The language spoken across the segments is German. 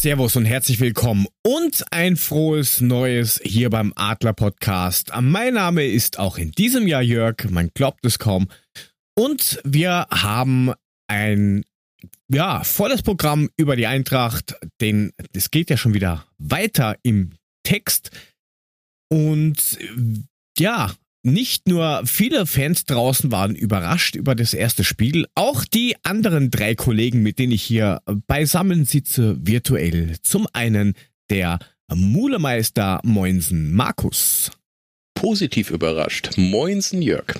Servus und herzlich willkommen und ein frohes Neues hier beim Adler Podcast. Mein Name ist auch in diesem Jahr Jörg, man glaubt es kaum. Und wir haben ein ja, volles Programm über die Eintracht, denn es geht ja schon wieder weiter im Text. Und ja, nicht nur viele Fans draußen waren überrascht über das erste Spiel, auch die anderen drei Kollegen, mit denen ich hier beisammen sitze, virtuell. Zum einen der Mulemeister Moinsen Markus. Positiv überrascht. Moinsen Jörg.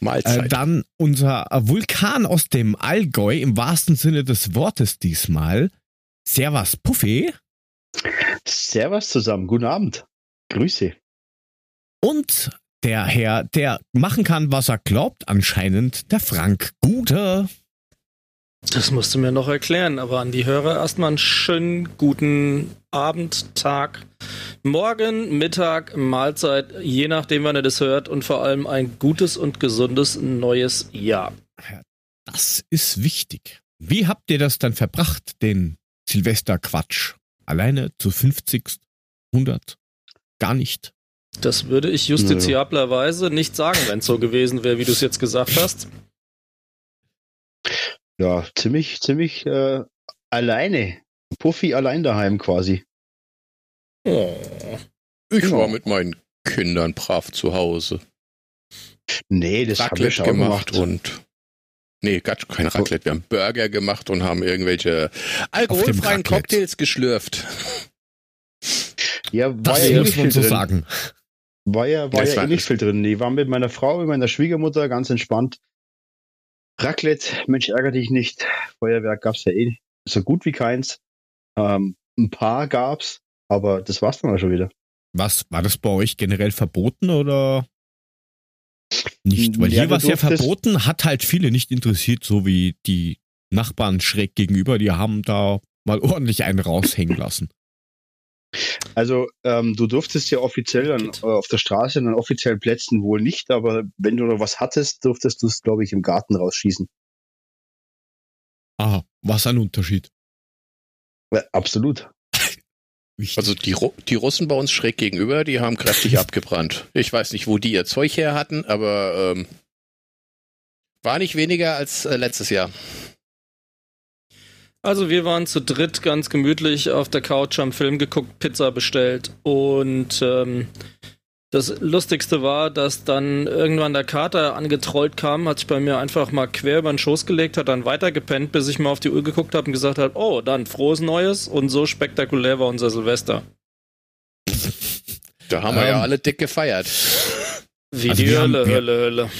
Mahlzeit. Äh, dann unser Vulkan aus dem Allgäu, im wahrsten Sinne des Wortes diesmal. Servus Puffy. Servus zusammen, guten Abend. Grüße. Und der Herr, der machen kann, was er glaubt, anscheinend der Frank Guter. Das musst du mir noch erklären, aber an die Hörer erstmal einen schönen guten Abend, Tag, Morgen, Mittag, Mahlzeit, je nachdem, wann ihr das hört und vor allem ein gutes und gesundes neues Jahr. Das ist wichtig. Wie habt ihr das dann verbracht, den Silvesterquatsch? Alleine zu 50, 100? Gar nicht? Das würde ich justiziablerweise nicht sagen, wenn es so gewesen wäre, wie du es jetzt gesagt hast. Ja, ziemlich, ziemlich äh, alleine. Puffy allein daheim quasi. Oh. Ich war mit meinen Kindern brav zu Hause. Nee, das haben wir Raclette schon gemacht, gemacht. und Nee, Gatsch, kein Raclette. Wir haben Burger gemacht und haben irgendwelche alkoholfreien Raclette. Cocktails geschlürft. Ja, Das ja muss man so sagen. War ja, war Das ja war- eh nicht viel drin. Ich war mit meiner Frau, mit meiner Schwiegermutter ganz entspannt. Raclette, Mensch, ärger dich nicht. Feuerwerk gab's ja eh so gut wie keins. Ähm, ein paar gab's, aber das war's dann auch schon wieder. Was, war das bei euch generell verboten oder nicht? Weil Ja, hier war es ja verboten, hat halt viele nicht interessiert, so wie die Nachbarn schräg gegenüber, die haben da mal ordentlich einen raushängen lassen. Also ähm, du durftest ja offiziell an, äh, auf der Straße an offiziellen Plätzen wohl nicht, aber wenn du noch was hattest, durftest du es, glaube ich, im Garten rausschießen. Aha, was ein Unterschied. Ja, absolut. Also die, Ru die Russen bei uns schräg gegenüber, die haben kräftig abgebrannt. Ich weiß nicht, wo die ihr Zeug her hatten, aber ähm, war nicht weniger als äh, letztes Jahr. Also wir waren zu dritt ganz gemütlich auf der Couch, haben Film geguckt, Pizza bestellt und ähm, das Lustigste war, dass dann irgendwann der Kater angetrollt kam, hat sich bei mir einfach mal quer über den Schoß gelegt, hat dann weitergepennt, bis ich mal auf die Uhr geguckt habe und gesagt habe, oh, dann frohes Neues und so spektakulär war unser Silvester. Da haben wir Ähm. ja alle dick gefeiert. Wie Also die wir haben- Hölle, wir- Hölle, Hölle.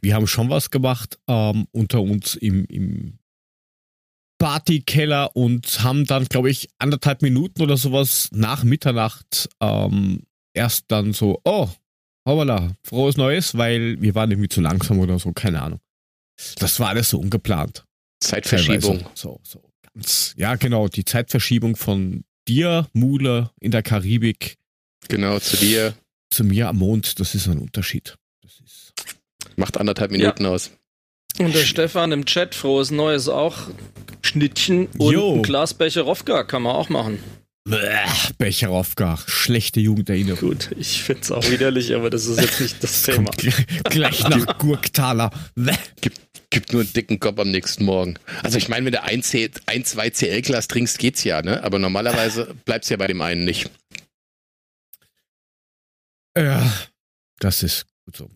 wir haben schon was gemacht ähm, unter uns im, im Partykeller und haben dann, glaube ich, anderthalb Minuten oder sowas nach Mitternacht ähm, erst dann so, oh, hoppala, frohes Neues, weil wir waren irgendwie zu langsam oder so, keine Ahnung. Das war alles so ungeplant. Zeitverschiebung. Teilweise. So, so ganz. Ja, genau, die Zeitverschiebung von dir, Mule, in der Karibik Genau, zu dir. zu mir am Mond, das ist ein Unterschied. Das ist. Macht anderthalb Minuten aus. Und der Stefan im Chat, frohes Neues auch. Schnittchen und Jo. ein Glas Becherowka kann man auch machen. Becherowka, schlechte Jugenderinnerung. Gut, ich find's auch widerlich, aber das ist jetzt nicht das Das Thema. kommt gleich, nach Gurktaler. Bäh. Gibt nur einen dicken Kopf am nächsten Morgen. Also ich meine, wenn du ein, C ein zwei CL-Glas trinkst, geht's ja, ne? Aber normalerweise bleibt's ja bei dem einen nicht. Ja, das ist gut so.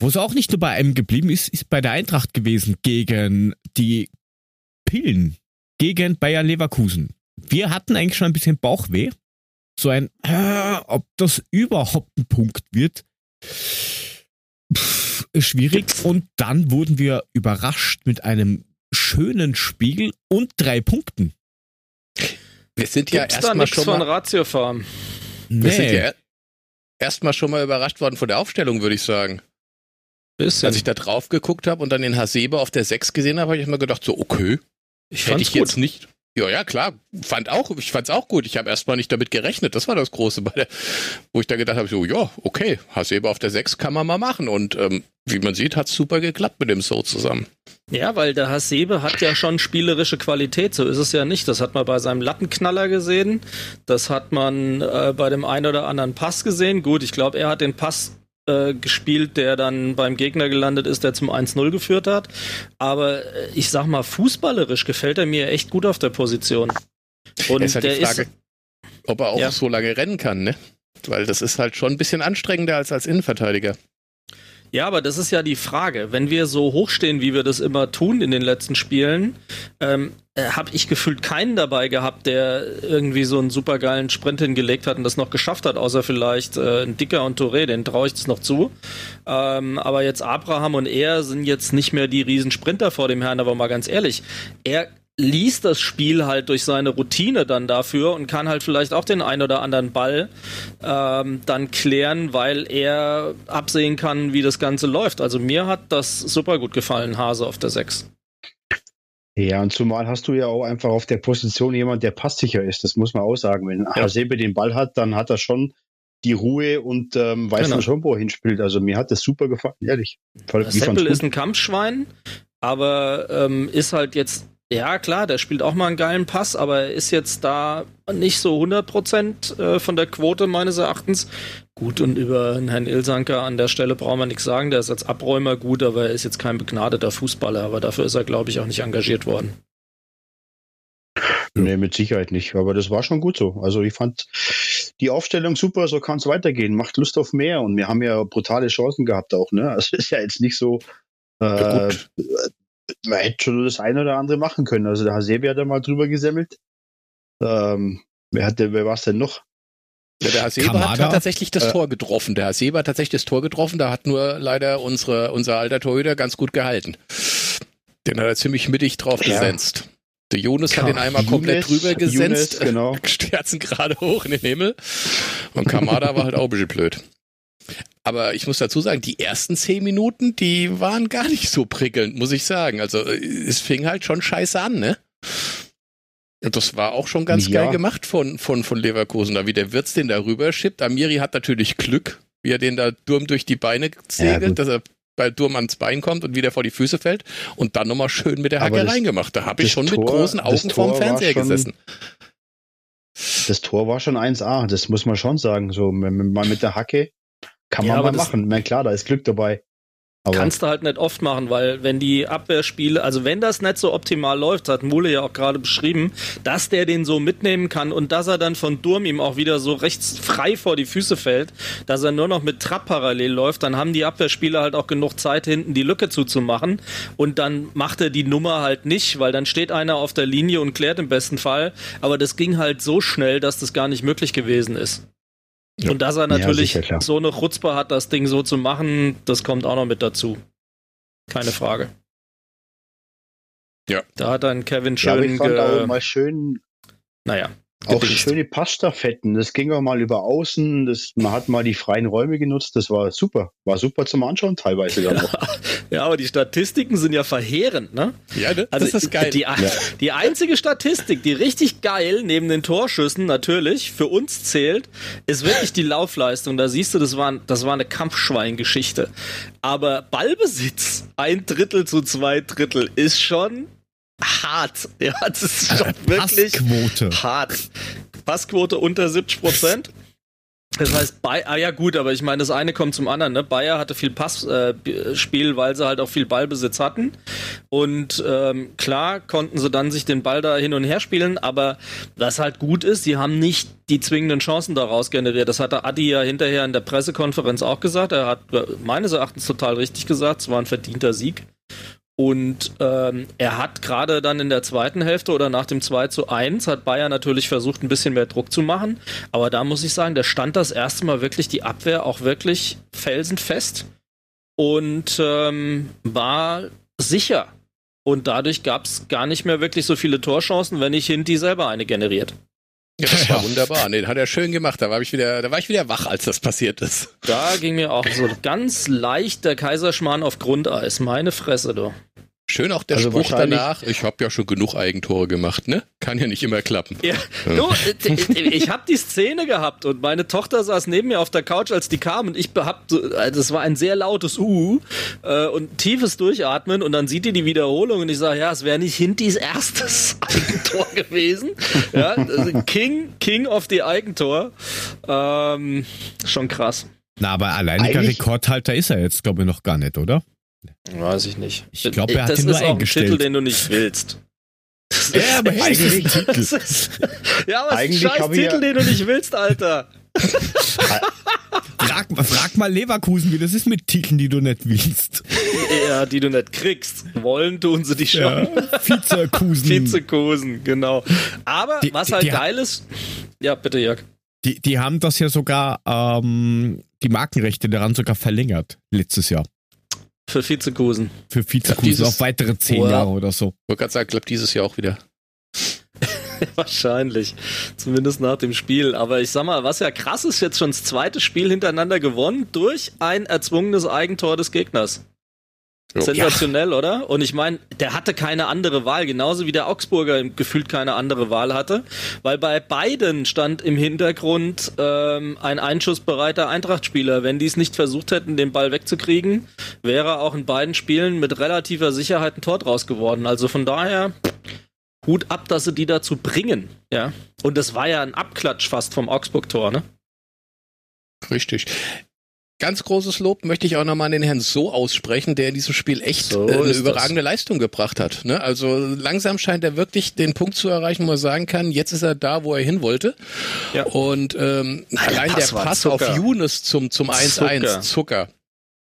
Wo es auch nicht nur bei einem geblieben ist, ist bei der Eintracht gewesen gegen die Pillen, gegen Bayer Leverkusen. Wir hatten eigentlich schon ein bisschen Bauchweh. So ein, äh, ob das überhaupt ein Punkt wird, pff, schwierig. Und dann wurden wir überrascht mit einem schönen Spiel und drei Punkten. Wir sind ja erstmal schon von mal, Ratio Farm? wir sind Nee. ja erstmal schon mal überrascht worden von der Aufstellung, würde ich sagen. Bisschen. Als ich da drauf geguckt habe und dann den Hasebe auf der 6 gesehen habe, habe ich mir gedacht, so, okay, ich fand's ich jetzt nicht. Ja, ja, klar, fand auch, ich fand's auch gut. Ich habe erstmal nicht damit gerechnet. Das war das Große bei der, wo ich da gedacht habe, so, ja, okay, Hasebe auf der 6 kann man mal machen. Und ähm, wie man sieht, hat super geklappt mit dem So zusammen. Ja, weil der Hasebe hat ja schon spielerische Qualität, so ist es ja nicht. Das hat man bei seinem Lattenknaller gesehen, das hat man äh, bei dem einen oder anderen Pass gesehen. Gut, ich glaube, er hat den Pass äh, gespielt, der dann beim Gegner gelandet ist, der zum 1-0 geführt hat. Aber äh, ich sag mal, fußballerisch gefällt er mir echt gut auf der Position. Und ist halt der die Frage, ist, ob er auch ja. so lange rennen kann, ne? Weil das ist halt schon ein bisschen anstrengender als als Innenverteidiger. Ja, aber das ist ja die Frage. Wenn wir so hochstehen, wie wir das immer tun in den letzten Spielen, ähm, äh, habe ich gefühlt keinen dabei gehabt, der irgendwie so einen supergeilen Sprint hingelegt hat und das noch geschafft hat, außer vielleicht äh, ein Dicker und Touré, den traue ich das noch zu. Ähm, aber jetzt Abraham und er sind jetzt nicht mehr die Riesensprinter vor dem Herrn, aber mal ganz ehrlich, er liest das Spiel halt durch seine Routine dann dafür und kann halt vielleicht auch den ein oder anderen Ball ähm, dann klären, weil er absehen kann, wie das Ganze läuft. Also mir hat das super gut gefallen, Hase auf der 6. Ja, und zumal hast du ja auch einfach auf der Position jemand, der passsicher ist. Das muss man auch sagen. Wenn ja. Hasebe den Ball hat, dann hat er schon die Ruhe und ähm, weiß genau. dann schon, wo er hinspielt. Also mir hat das super gefallen, ehrlich. Seppel ist ein Kampfschwein, aber ähm, ist halt jetzt ja, klar, der spielt auch mal einen geilen Pass, aber er ist jetzt da nicht so 100% äh, von der Quote meines Erachtens. Gut, und über Herrn Ilsanker an der Stelle brauchen wir nichts sagen. Der ist als Abräumer gut, aber er ist jetzt kein begnadeter Fußballer. Aber dafür ist er, glaube ich, auch nicht engagiert worden. Nee, mit Sicherheit nicht. Aber das war schon gut so. Also ich fand die Aufstellung super, so kann es weitergehen. Macht Lust auf mehr. Und wir haben ja brutale Chancen gehabt auch. Ne? Also ist ja jetzt nicht so, äh, man hätte schon das eine oder andere machen können. Also der Hasebi hat ja mal drüber gesemmelt. Ähm, wer hatte, wer war es denn noch? Ja, der Hasebe hat, hat, tatsächlich das äh, Tor getroffen. Der Hasebe hat tatsächlich das Tor getroffen. Da hat nur leider unsere, unser alter Torhüter ganz gut gehalten. Den hat er ziemlich mittig drauf ja. gesetzt. Der Jonas hat den einmal komplett drüber gesetzt. genau. Sterzen gerade hoch in den Himmel. Und Kamada war halt auch ein bisschen blöd. Aber ich muss dazu sagen, die ersten zehn Minuten, die waren gar nicht so prickelnd, muss ich sagen. Also äh, es fing halt schon scheiße an, ne? Und das war auch schon ganz ja. geil gemacht von, von, von Leverkusen, da wie der Wirtz den da rüber schippt. Amiri hat natürlich Glück, wie er den da Durm durch die Beine segelt, ja, dass er bei Durm ans Bein kommt und wieder vor die Füße fällt und dann nochmal schön mit der Hacke das, reingemacht. Da habe ich schon Tor, mit großen Augen vorm Fernseher schon, gesessen. Das Tor war schon 1A, das muss man schon sagen. So, mal mit der Hacke kann man ja, mal machen. Meine, klar, da ist Glück dabei. Aber kannst du halt nicht oft machen, weil wenn die Abwehrspiele, also wenn das nicht so optimal läuft, hat Mule ja auch gerade beschrieben, dass der den so mitnehmen kann und dass er dann von Durm ihm auch wieder so rechts frei vor die Füße fällt, dass er nur noch mit Trapp parallel läuft, dann haben die Abwehrspieler halt auch genug Zeit hinten die Lücke zuzumachen und dann macht er die Nummer halt nicht, weil dann steht einer auf der Linie und klärt im besten Fall, aber das ging halt so schnell, dass das gar nicht möglich gewesen ist. Ja. Und dass er natürlich ja, sicher, so eine Chutzpe hat, das Ding so zu machen, das kommt auch noch mit dazu. Keine Frage. Ja. Da hat dann Kevin schön. Ja, ich fand auch mal schön. Naja. Auch schöne Passstaffetten. Das ging auch mal über außen. Das, man hat mal die freien Räume genutzt. Das war super. War super zum Anschauen teilweise. Ja, ja aber die Statistiken sind ja verheerend, ne? Ja, ne? Also das ist geil. Die, ja. die einzige Statistik, die richtig geil neben den Torschüssen natürlich für uns zählt, ist wirklich die Laufleistung. Da siehst du, das war, das war eine Kampfschweingeschichte. Aber Ballbesitz, ein Drittel zu zwei Drittel, ist schon hart. Ja, das ist schon äh, wirklich Passquote. hart. Passquote unter 70 Prozent. Das heißt, bei, ah ja gut, aber ich meine, das eine kommt zum anderen. Ne? Bayer hatte viel Passspiel, äh, weil sie halt auch viel Ballbesitz hatten. Und ähm, klar konnten sie dann sich den Ball da hin und her spielen, aber was halt gut ist, sie haben nicht die zwingenden Chancen daraus generiert. Das hat der Adi ja hinterher in der Pressekonferenz auch gesagt. Er hat äh, meines Erachtens total richtig gesagt, es war ein verdienter Sieg. Und ähm, er hat gerade dann in der zweiten Hälfte oder nach dem 2 zu 1 hat Bayern natürlich versucht, ein bisschen mehr Druck zu machen. Aber da muss ich sagen, da stand das erste Mal wirklich die Abwehr auch wirklich felsenfest und ähm, war sicher. Und dadurch gab es gar nicht mehr wirklich so viele Torchancen, wenn nicht Hinti selber eine generiert. Ja, das war wunderbar. Nee, hat er schön gemacht. Da war ich wieder, da war ich wieder wach, als das passiert ist. Da ging mir auch so ganz leicht der Kaiserschmarrn auf Grundeis. Meine Fresse, du. Schön auch der also Spruch danach, ich habe ja schon genug Eigentore gemacht, ne? Kann ja nicht immer klappen. Ja. Du, ich habe die Szene gehabt und meine Tochter saß neben mir auf der Couch, als die kam und ich hab, das war ein sehr lautes Uh äh, und tiefes Durchatmen und dann sieht die die Wiederholung und ich sage, ja, es wäre nicht Hintys erstes Eigentor gewesen. Ja, also King, King of the Eigentor. Ähm, schon krass. Na, aber alleiniger Rekordhalter ist er jetzt, glaube ich, noch gar nicht, oder? Weiß ich nicht. Ich glaube, er hat das ihn nur ist eingestellt. Auch ein Titel, den du nicht willst. ja, aber hey, eigentlich, ist, ja, aber es ist ein scheiß Titel, ja den du nicht willst, Alter. frag, frag, mal Leverkusen, wie das ist mit Titeln, die du nicht willst. Ja, die du nicht kriegst. Wollen tun sie dich schon. Ja, Vizekusen. Vizekusen, genau. Aber die, was halt die, geil ist. Ja, bitte, Jörg. Die, die haben das ja sogar, ähm, die Markenrechte daran sogar verlängert, letztes Jahr. Für Vizekusen. Für Vizekusen auf weitere zehn wow. Jahre oder so. Ich wollte gerade sagen, klappt dieses Jahr auch wieder. Wahrscheinlich. Zumindest nach dem Spiel. Aber ich sag mal, was ja krass ist, jetzt schon das zweite Spiel hintereinander gewonnen durch ein erzwungenes Eigentor des Gegners. Sensationell, ja. oder? Und ich meine, der hatte keine andere Wahl, genauso wie der Augsburger gefühlt keine andere Wahl hatte, weil bei beiden stand im Hintergrund ähm, ein einschussbereiter Eintrachtspieler. Wenn die es nicht versucht hätten, den Ball wegzukriegen, wäre auch in beiden Spielen mit relativer Sicherheit ein Tor draus geworden. Also von daher Hut ab, dass sie die dazu bringen, ja. Und das war ja ein Abklatsch fast vom Augsburg-Tor, ne? Richtig. Ganz großes Lob möchte ich auch nochmal an den Herrn So aussprechen, der in diesem Spiel echt so äh, eine überragende das. Leistung gebracht hat. Ne? Also langsam scheint er wirklich den Punkt zu erreichen, wo er sagen kann, jetzt ist er da, wo er hin wollte. Ja. Und ähm, Nein, allein der Pass, der Pass auf Younes zum zum 1-1, Zucker.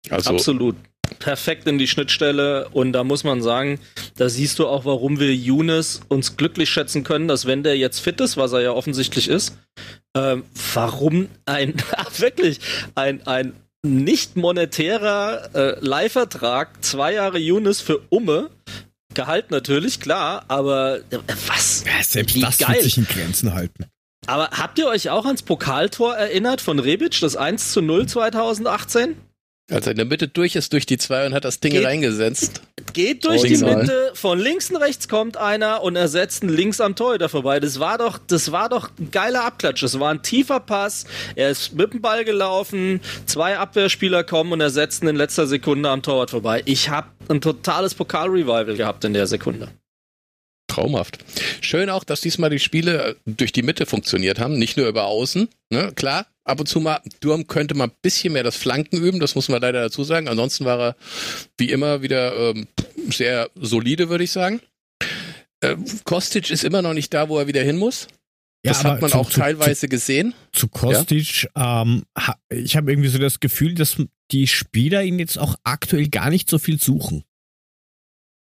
Also, Absolut perfekt in die Schnittstelle und da muss man sagen, da siehst du auch, warum wir Younes uns glücklich schätzen können, dass wenn der jetzt fit ist, was er ja offensichtlich ist, ähm, warum ein, wirklich, ein, ein nicht monetärer äh, Leihvertrag, zwei Jahre Younes für Umme, Gehalt natürlich, klar, aber äh, was? Ja, selbst Wie das geil. wird sich in Grenzen halten. Aber habt ihr euch auch ans Pokaltor erinnert von Rebic, das 1 zu 0 2018? Als er in der Mitte durch ist, durch die zwei und hat das Ding geht, reingesetzt. Geht durch Original. die Mitte, von links und rechts kommt einer und ersetzt einen links am Torhüter vorbei. Das war doch, das war doch ein geiler Abklatsch. Das war ein tiefer Pass. Er ist mit dem Ball gelaufen. Zwei Abwehrspieler kommen und ersetzen in letzter Sekunde am Torwart vorbei. Ich habe ein totales Pokalrevival gehabt in der Sekunde. Traumhaft. Schön auch, dass diesmal die Spiele durch die Mitte funktioniert haben, nicht nur über außen. Ne? Klar, ab und zu mal, Durm könnte mal ein bisschen mehr das Flanken üben, das muss man leider dazu sagen. Ansonsten war er wie immer wieder ähm, sehr solide, würde ich sagen. Äh, Kostic ist immer noch nicht da, wo er wieder hin muss. Ja, das hat man zu, auch zu, teilweise zu, gesehen. Zu Kostic, ja? ähm, ich habe irgendwie so das Gefühl, dass die Spieler ihn jetzt auch aktuell gar nicht so viel suchen.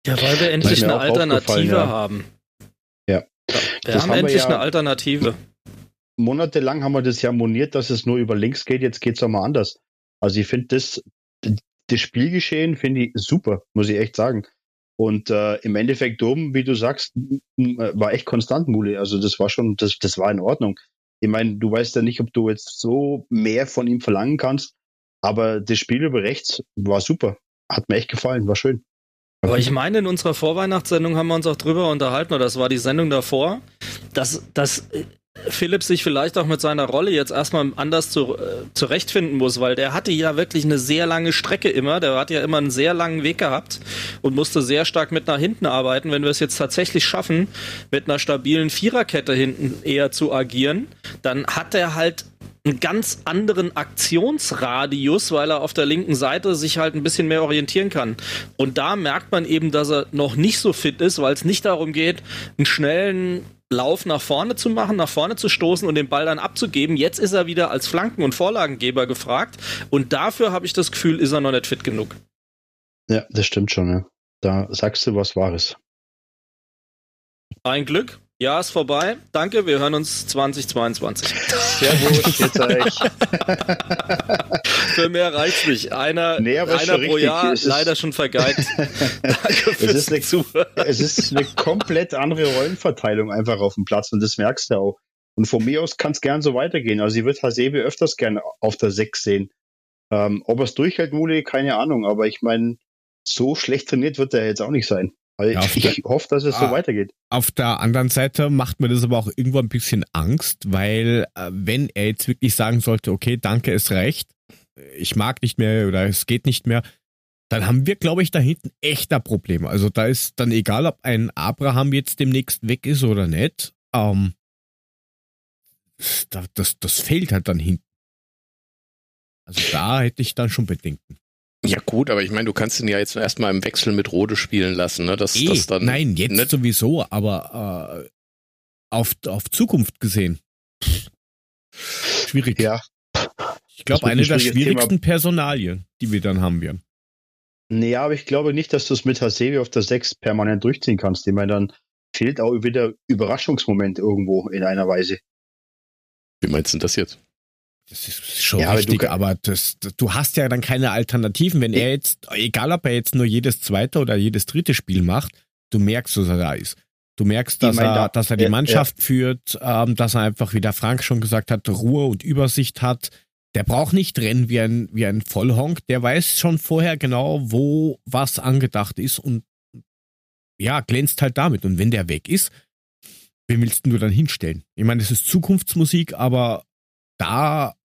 Ja, weil wir endlich eine Alternative ja. haben. Ja. Wir das haben, haben endlich wir ja, eine Alternative monatelang haben wir das ja moniert, dass es nur über links geht, jetzt geht es auch mal anders. Also ich finde das, das Spielgeschehen finde ich super, muss ich echt sagen. Und äh, im Endeffekt oben, wie du sagst, war echt konstant, Mule. Also das war schon, das, das war in Ordnung. Ich meine, du weißt ja nicht, ob du jetzt so mehr von ihm verlangen kannst, aber das Spiel über rechts war super. Hat mir echt gefallen, war schön. Aber ich meine, in unserer Vorweihnachtssendung haben wir uns auch drüber unterhalten, oder das war die Sendung davor, dass, dass Philipp sich vielleicht auch mit seiner Rolle jetzt erstmal anders zu, äh, zurechtfinden muss, weil der hatte ja wirklich eine sehr lange Strecke immer. Der hat ja immer einen sehr langen Weg gehabt und musste sehr stark mit nach hinten arbeiten. Wenn wir es jetzt tatsächlich schaffen, mit einer stabilen Viererkette hinten eher zu agieren, dann hat er halt einen ganz anderen Aktionsradius, weil er auf der linken Seite sich halt ein bisschen mehr orientieren kann. Und da merkt man eben, dass er noch nicht so fit ist, weil es nicht darum geht, einen schnellen Lauf nach vorne zu machen, nach vorne zu stoßen und den Ball dann abzugeben. Jetzt ist er wieder als Flanken- und Vorlagengeber gefragt und dafür habe ich das Gefühl, ist er noch nicht fit genug. Ja, das stimmt schon. Ja. Da sagst du was Wahres. Ein Glück. Ja, ist vorbei. Danke, wir hören uns 2022. Servus, jetzt euch. Für mehr reicht's nicht. Einer, nee, einer pro Jahr, leider schon vergeigt. Danke fürs es ist, eine, es ist eine komplett andere Rollenverteilung einfach auf dem Platz und das merkst du auch. Und von mir aus kann es gern so weitergehen. Also ich würde Hasebe öfters gerne auf der 6 sehen. Ähm, ob er es durchhält, Muli, keine Ahnung. Aber ich meine, so schlecht trainiert wird er jetzt auch nicht sein. Also ja, ich, hoffe, dass es so ah, weitergeht. Auf der anderen Seite macht mir das aber auch irgendwo ein bisschen Angst, weil äh, wenn er jetzt wirklich sagen sollte, okay, danke, es reicht, ich mag nicht mehr oder es geht nicht mehr, dann haben wir, glaube ich, da hinten echter Probleme. Also da ist dann egal, ob ein Abraham jetzt demnächst weg ist oder nicht. Ähm, das, das, das fehlt halt dann hinten. Also da hätte ich dann schon Bedenken. Ja gut, aber ich meine, du kannst ihn ja jetzt erstmal im Wechsel mit Rode spielen lassen, ne? Das, e, das dann nein, jetzt nicht sowieso, aber äh, auf, auf Zukunft gesehen. Schwierig. Ja. Ich glaube, eine der schwierigsten Thema. Personalien, die wir dann haben werden. Nee, aber ich glaube nicht, dass du es mit Hasevi auf der 6 permanent durchziehen kannst. Ich meine, dann fehlt auch wieder Überraschungsmoment irgendwo in einer Weise. Wie meinst du das jetzt? Das ist schon ja, richtig, aber, aber das, du hast ja dann keine Alternativen. Wenn er jetzt, egal ob er jetzt nur jedes zweite oder jedes dritte Spiel macht, du merkst, dass er da ist. Du merkst, dass, er, dass er die Mannschaft ja. führt, ähm, dass er einfach, wie der Frank schon gesagt hat, Ruhe und Übersicht hat. Der braucht nicht rennen wie ein, wie ein Vollhonk. Der weiß schon vorher genau, wo was angedacht ist und ja, glänzt halt damit. Und wenn der weg ist, wen willst du dann hinstellen? Ich meine, es ist Zukunftsmusik, aber da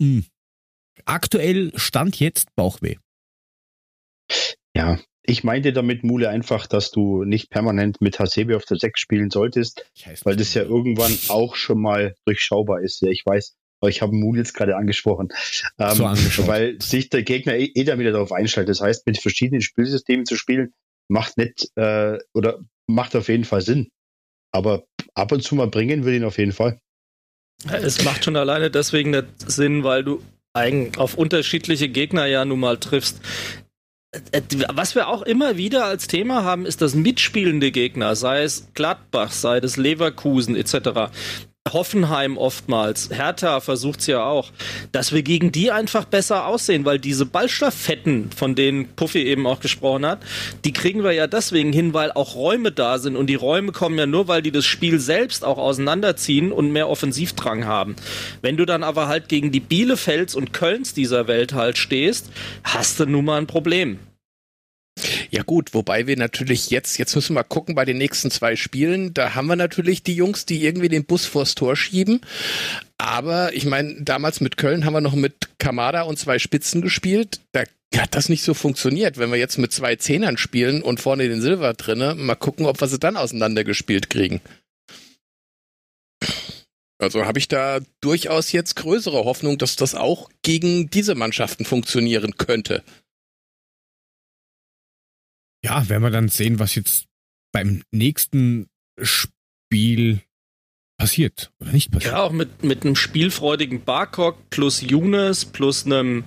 Mh. Hm. Aktuell stand jetzt Bauchweh. Ja, ich meinte damit, Mule, einfach, dass du nicht permanent mit Hasebe auf der 6 spielen solltest, weil das ja irgendwann auch schon mal durchschaubar ist. Ja, ich weiß, aber ich habe Mule jetzt gerade angesprochen. Ähm, so weil sich der Gegner eh, eh dann wieder darauf einstellt. Das heißt, mit verschiedenen Spielsystemen zu spielen, macht nicht äh, oder macht auf jeden Fall Sinn. Aber ab und zu mal bringen würde ihn auf jeden Fall. Es macht schon alleine deswegen nicht Sinn, weil du auf unterschiedliche Gegner ja nun mal triffst. Was wir auch immer wieder als Thema haben, ist das mitspielende Gegner, sei es Gladbach, sei es Leverkusen etc. Hoffenheim oftmals, Hertha versucht es ja auch, dass wir gegen die einfach besser aussehen, weil diese Ballstafetten, von denen Puffy eben auch gesprochen hat, die kriegen wir ja deswegen hin, weil auch Räume da sind und die Räume kommen ja nur, weil die das Spiel selbst auch auseinanderziehen und mehr Offensivdrang haben. Wenn du dann aber halt gegen die Bielefelds und Kölns dieser Welt halt stehst, hast du nun mal ein Problem. Ja gut, wobei wir natürlich jetzt, jetzt müssen wir mal gucken bei den nächsten zwei Spielen, da haben wir natürlich die Jungs, die irgendwie den Bus vors Tor schieben. Aber ich meine, damals mit Köln haben wir noch mit Kamada und zwei Spitzen gespielt. Da hat das nicht so funktioniert. Wenn wir jetzt mit zwei Zehnern spielen und vorne den Silber drinne, mal gucken, ob wir sie dann auseinandergespielt kriegen. Also habe ich da durchaus jetzt größere Hoffnung, dass das auch gegen diese Mannschaften funktionieren könnte. Ja, werden wir dann sehen, was jetzt beim nächsten Spiel passiert oder nicht passiert. Ja, auch mit, mit einem spielfreudigen Barcock plus Younes plus einem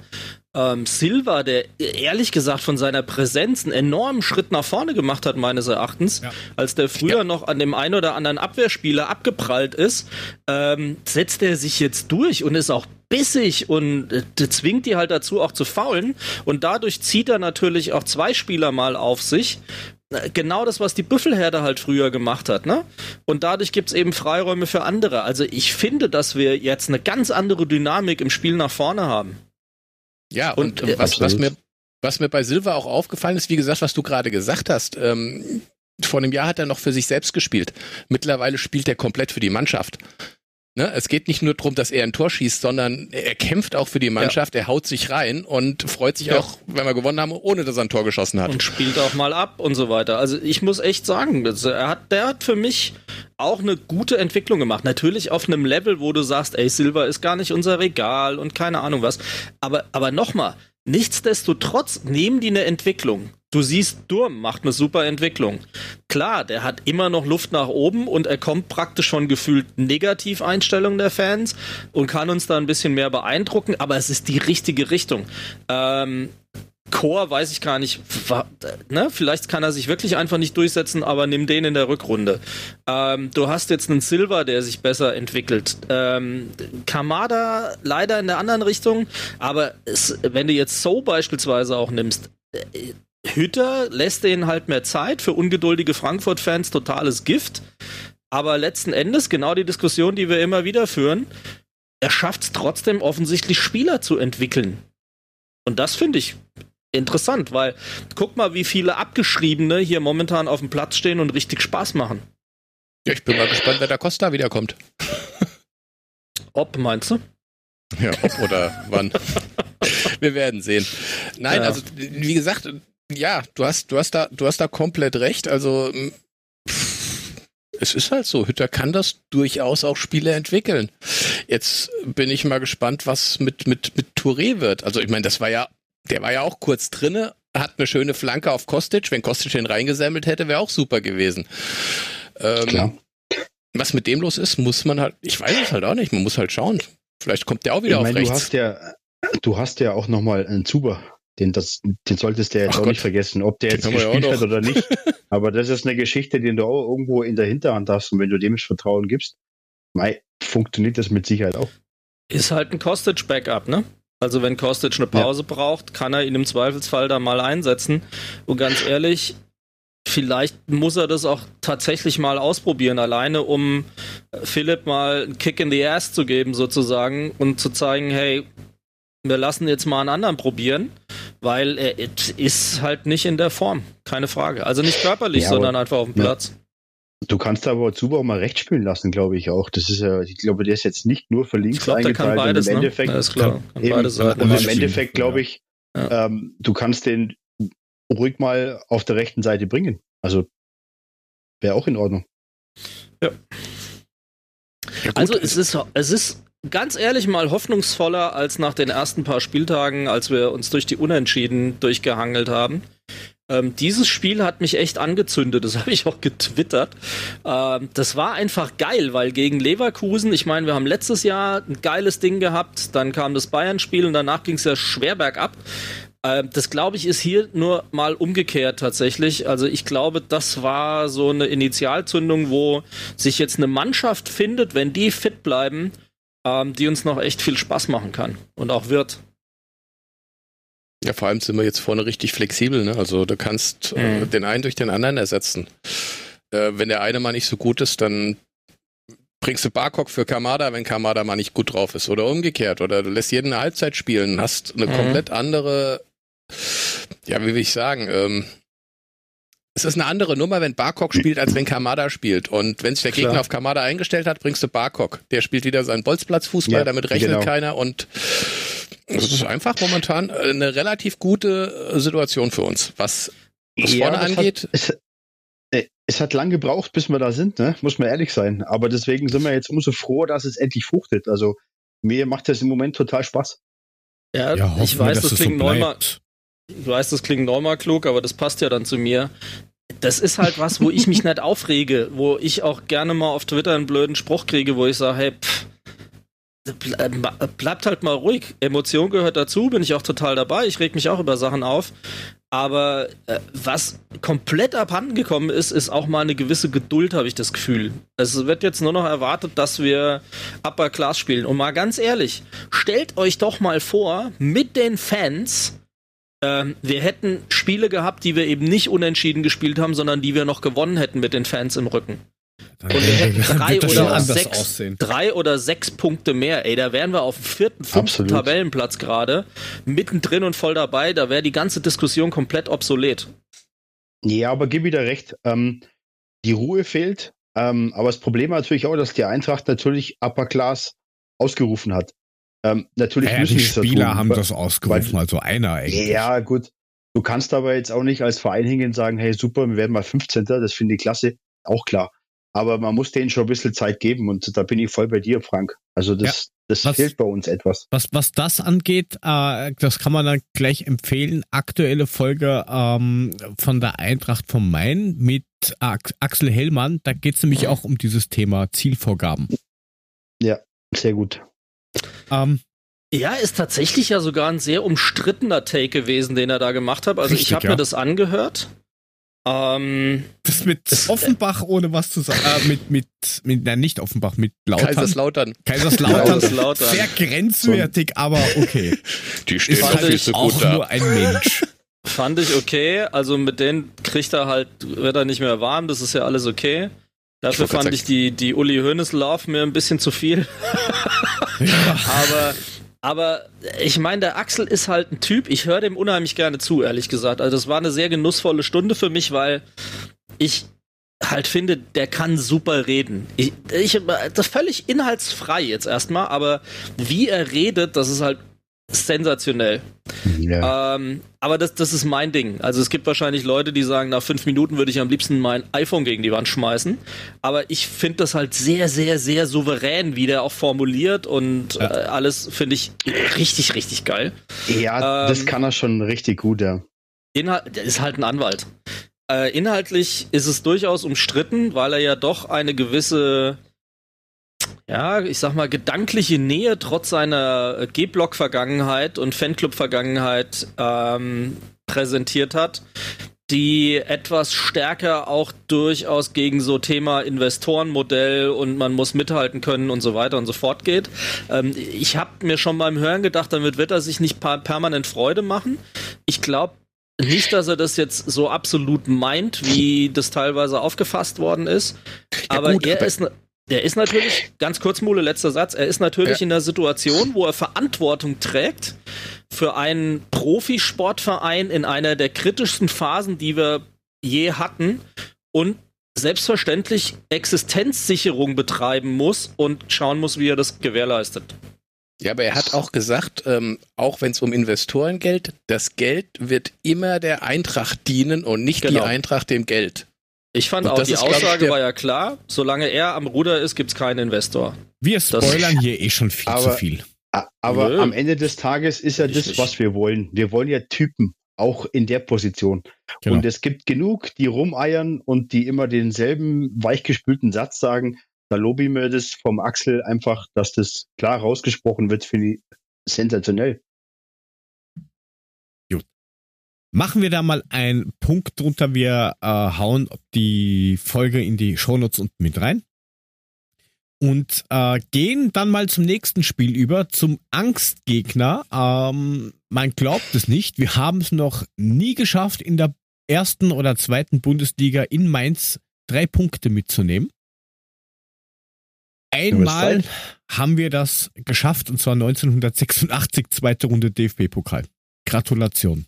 ähm, Silva, der ehrlich gesagt von seiner Präsenz einen enormen Schritt nach vorne gemacht hat, meines Erachtens, ja. als der früher ja. noch an dem einen oder anderen Abwehrspieler abgeprallt ist, ähm, setzt er sich jetzt durch und ist auch bissig und äh, zwingt die halt dazu auch zu faulen und dadurch zieht er natürlich auch zwei Spieler mal auf sich äh, genau das, was die Büffelherde halt früher gemacht hat, ne? Und dadurch gibt es eben Freiräume für andere. Also ich finde, dass wir jetzt eine ganz andere Dynamik im Spiel nach vorne haben. Ja, und, und äh, was, was, mir, was mir bei Silva auch aufgefallen ist, wie gesagt, was du gerade gesagt hast, ähm, vor einem Jahr hat er noch für sich selbst gespielt. Mittlerweile spielt er komplett für die Mannschaft. Ne? Es geht nicht nur darum, dass er ein Tor schießt, sondern er kämpft auch für die Mannschaft, ja. er haut sich rein und freut sich ja. auch, wenn wir gewonnen haben, ohne dass er ein Tor geschossen hat. Und spielt auch mal ab und so weiter. Also ich muss echt sagen, er hat, der hat für mich auch eine gute Entwicklung gemacht. Natürlich auf einem Level, wo du sagst, ey, Silver ist gar nicht unser Regal und keine Ahnung was. Aber, aber nochmal, nichtsdestotrotz nehmen die eine Entwicklung. Du siehst, Durm macht eine super Entwicklung. Klar, der hat immer noch Luft nach oben und er kommt praktisch von gefühlt Negativeinstellungen der Fans und kann uns da ein bisschen mehr beeindrucken, aber es ist die richtige Richtung. Ähm, Chor weiß ich gar nicht, ne? vielleicht kann er sich wirklich einfach nicht durchsetzen, aber nimm den in der Rückrunde. Ähm, du hast jetzt einen Silver, der sich besser entwickelt. Ähm, Kamada leider in der anderen Richtung, aber es, wenn du jetzt So beispielsweise auch nimmst, äh, Hütter lässt denen halt mehr Zeit. Für ungeduldige Frankfurt-Fans totales Gift. Aber letzten Endes, genau die Diskussion, die wir immer wieder führen, er schafft es trotzdem offensichtlich Spieler zu entwickeln. Und das finde ich interessant, weil guck mal, wie viele Abgeschriebene hier momentan auf dem Platz stehen und richtig Spaß machen. Ja, ich bin mal gespannt, wer da Costa wiederkommt. Ob, meinst du? Ja, ob oder wann. Wir werden sehen. Nein, ja. also wie gesagt, ja, du hast, du hast da, du hast da komplett recht. Also es ist halt so, Hütter kann das durchaus auch Spiele entwickeln. Jetzt bin ich mal gespannt, was mit, mit, mit Touré wird. Also ich meine, das war ja, der war ja auch kurz drinne, hat eine schöne Flanke auf Kostic. Wenn Kostic den reingesammelt hätte, wäre auch super gewesen. Ähm, Klar. Was mit dem los ist, muss man halt, ich weiß es halt auch nicht, man muss halt schauen. Vielleicht kommt der auch wieder ich mein, auf rechts. Du hast ja, du hast ja auch nochmal einen Zuber. Den, das, den solltest du jetzt Ach auch Gott. nicht vergessen, ob der jetzt gespielt hat oder nicht. Aber das ist eine Geschichte, die du auch irgendwo in der Hinterhand hast. Und wenn du dem Vertrauen gibst, mei, funktioniert das mit Sicherheit auch. Ist halt ein Kostic-Backup, ne? Also wenn Kostic eine Pause ja. braucht, kann er ihn im Zweifelsfall da mal einsetzen. Und ganz ehrlich, vielleicht muss er das auch tatsächlich mal ausprobieren, alleine um Philipp mal einen Kick in the Ass zu geben sozusagen und zu zeigen, hey, wir lassen jetzt mal einen anderen probieren, weil er ist halt nicht in der Form, keine Frage. Also nicht körperlich, ja, sondern einfach auf dem Platz. Du kannst aber Zuber auch mal rechts spielen lassen, glaube ich auch. Das ist ja, ich glaube, der ist jetzt nicht nur für links ich glaub, eingeteilt. Kann beides, im Endeffekt, ne? ist klar. Kann eben, beides und im Endeffekt glaube ich, ja. ähm, du kannst den ruhig mal auf der rechten Seite bringen. Also wäre auch in Ordnung. Ja. ja also es ist, es ist ganz ehrlich mal hoffnungsvoller als nach den ersten paar Spieltagen, als wir uns durch die Unentschieden durchgehangelt haben. Ähm, dieses Spiel hat mich echt angezündet, das habe ich auch getwittert. Ähm, das war einfach geil, weil gegen Leverkusen, ich meine, wir haben letztes Jahr ein geiles Ding gehabt, dann kam das Bayern-Spiel und danach ging es ja schwer bergab. Ähm, das glaube ich ist hier nur mal umgekehrt tatsächlich. Also ich glaube, das war so eine Initialzündung, wo sich jetzt eine Mannschaft findet, wenn die fit bleiben, ähm, die uns noch echt viel Spaß machen kann und auch wird. Ja, vor allem sind wir jetzt vorne richtig flexibel. Ne? Also du kannst äh, mhm. den einen durch den anderen ersetzen. Äh, wenn der eine mal nicht so gut ist, dann bringst du Barcock für Kamada, wenn Kamada mal nicht gut drauf ist. Oder umgekehrt. Oder du lässt jeden eine Halbzeit spielen, hast eine mhm. komplett andere, ja, wie will ich sagen, ähm, es ist eine andere Nummer, wenn Barcock spielt, als wenn Kamada spielt. Und wenn sich der Klar. Gegner auf Kamada eingestellt hat, bringst du Barcock. Der spielt wieder seinen Bolzplatzfußball, ja, damit rechnet genau. keiner und es ist einfach momentan eine relativ gute äh, Situation für uns, was, was ja, vorne angeht. Hat, es, äh, es, hat lang gebraucht, bis wir da sind, ne? muss man ehrlich sein. Aber deswegen sind wir jetzt umso froher, dass es endlich fruchtet. Also mir macht das im Moment total Spaß. Ja, ja ich weiß, das, das klingt so neunmal. Ich weiß, das klingt neunmal klug, aber das passt ja dann zu mir. Das ist halt was, wo ich mich nicht aufrege, wo ich auch gerne mal auf Twitter einen blöden Spruch kriege, wo ich sage, hey, pff, bleibt halt mal ruhig. Emotion gehört dazu, bin ich auch total dabei. Ich reg mich auch über Sachen auf. Aber äh, was komplett abhanden gekommen ist, ist auch mal eine gewisse Geduld, habe ich das Gefühl. Es wird jetzt nur noch erwartet, dass wir Upper Class spielen. Und mal ganz ehrlich, stellt euch doch mal vor, mit den Fans, äh, wir hätten Spiele gehabt, die wir eben nicht unentschieden gespielt haben, sondern die wir noch gewonnen hätten mit den Fans im Rücken. Und wir hätten drei oder, sechs, drei oder sechs Punkte mehr. Ey, da wären wir auf dem vierten, fünften Absolut. Tabellenplatz gerade, mittendrin und voll dabei. Da wäre die ganze Diskussion komplett obsolet. Ja, aber gib wieder recht. Ähm, die Ruhe fehlt. Ähm, aber das Problem war natürlich auch, dass die Eintracht natürlich Upper Class ausgerufen hat. Ähm, natürlich ja, müssen die Spieler tun, haben das ausgerufen, weil, also einer eigentlich. Ja, gut. Du kannst aber jetzt auch nicht als Verein hingehen und sagen, hey super, wir werden mal 15. Das finde ich klasse. Auch klar. Aber man muss denen schon ein bisschen Zeit geben und da bin ich voll bei dir, Frank. Also das, ja. das was, fehlt bei uns etwas. Was, was das angeht, äh, das kann man dann gleich empfehlen. Aktuelle Folge ähm, von der Eintracht vom Main mit Axel Hellmann. Da geht es nämlich auch um dieses Thema Zielvorgaben. Ja, sehr gut. Ähm, ja, ist tatsächlich ja sogar ein sehr umstrittener Take gewesen, den er da gemacht hat. Also Richtig, ich habe ja. mir das angehört ähm, das mit Offenbach ohne was zu sagen, äh, mit, mit, mit, nein, nicht Offenbach, mit Lautern. Kaiserslautern. Kaiserslautern. Kaiserslautern. Sehr grenzwertig, aber okay. Die stehen ist halt so auch gut da. nur ein Mensch. Fand ich okay, also mit denen kriegt er halt, wird er nicht mehr warm, das ist ja alles okay. Dafür ich fand ich die, die Uli Hoeneß Lauf mir ein bisschen zu viel. ja. Aber Aber ich meine, der Axel ist halt ein Typ, ich höre dem unheimlich gerne zu, ehrlich gesagt. Also das war eine sehr genussvolle Stunde für mich, weil ich halt finde, der kann super reden. Ich, ich das völlig inhaltsfrei jetzt erstmal, aber wie er redet, das ist halt sensationell. Ja. Ähm, aber das, das ist mein Ding. Also es gibt wahrscheinlich Leute, die sagen, nach fünf Minuten würde ich am liebsten mein iPhone gegen die Wand schmeißen. Aber ich finde das halt sehr, sehr, sehr souverän, wie der auch formuliert und ja. äh, alles finde ich richtig, richtig geil. Ja, ähm, das kann er schon richtig gut, ja. Inhalt, der ist halt ein Anwalt. Äh, inhaltlich ist es durchaus umstritten, weil er ja doch eine gewisse, ja, ich sag mal, gedankliche Nähe trotz seiner G-Block-Vergangenheit und Fanclub-Vergangenheit ähm, präsentiert hat, die etwas stärker auch durchaus gegen so Thema Investorenmodell und man muss mithalten können und so weiter und so fort geht. Ähm, ich habe mir schon beim Hören gedacht, damit wird er sich nicht permanent Freude machen. Ich glaube, nicht, dass er das jetzt so absolut meint, wie das teilweise aufgefasst worden ist. Ja, aber gut, er aber ist, er ist natürlich, ganz kurz, Mule, letzter Satz, er ist natürlich ja. in einer Situation, wo er Verantwortung trägt für einen Profisportverein in einer der kritischsten Phasen, die wir je hatten und selbstverständlich Existenzsicherung betreiben muss und schauen muss, wie er das gewährleistet. Ja, aber er hat auch gesagt, ähm, auch wenn es um Investoren geht, das Geld wird immer der Eintracht dienen und nicht genau. die Eintracht dem Geld. Ich fand und auch, die Aussage ich, war ja klar, solange er am Ruder ist, gibt es keinen Investor. Wir spoilern das, hier eh schon viel aber, zu viel. Aber Nö. am Ende des Tages ist ja das, was wir wollen. Wir wollen ja Typen, auch in der Position. Genau. Und es gibt genug, die rumeiern und die immer denselben weichgespülten Satz sagen, da lobe ich mir das vom Axel einfach, dass das klar rausgesprochen wird, finde ich sensationell. Machen wir da mal einen Punkt drunter. Wir äh, hauen die Folge in die Shownotes unten mit rein. Und äh, gehen dann mal zum nächsten Spiel über, zum Angstgegner. Ähm, man glaubt es nicht. Wir haben es noch nie geschafft, in der ersten oder zweiten Bundesliga in Mainz drei Punkte mitzunehmen. Einmal haben wir das geschafft und zwar 1986, zweite Runde DFB-Pokal. Gratulation.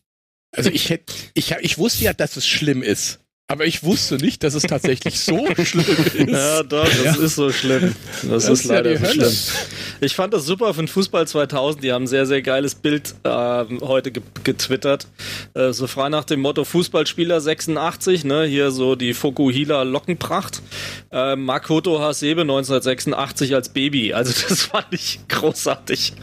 Also ich hätte, ich, ich wusste ja, dass es schlimm ist. Aber ich wusste nicht, dass es tatsächlich so schlimm ist. Ja, doch, das ja. ist so schlimm. Das, das ist, leider ja so schlimm. Ich fand das super von Fußball 2000. Die haben ein sehr, sehr geiles Bild äh, heute ge getwittert. Äh, so frei nach dem Motto Fußballspieler 86, ne? Hier so die Fokuhila Lockenpracht. Äh, Makoto Hasebe 1986 als Baby. Also das fand ich großartig.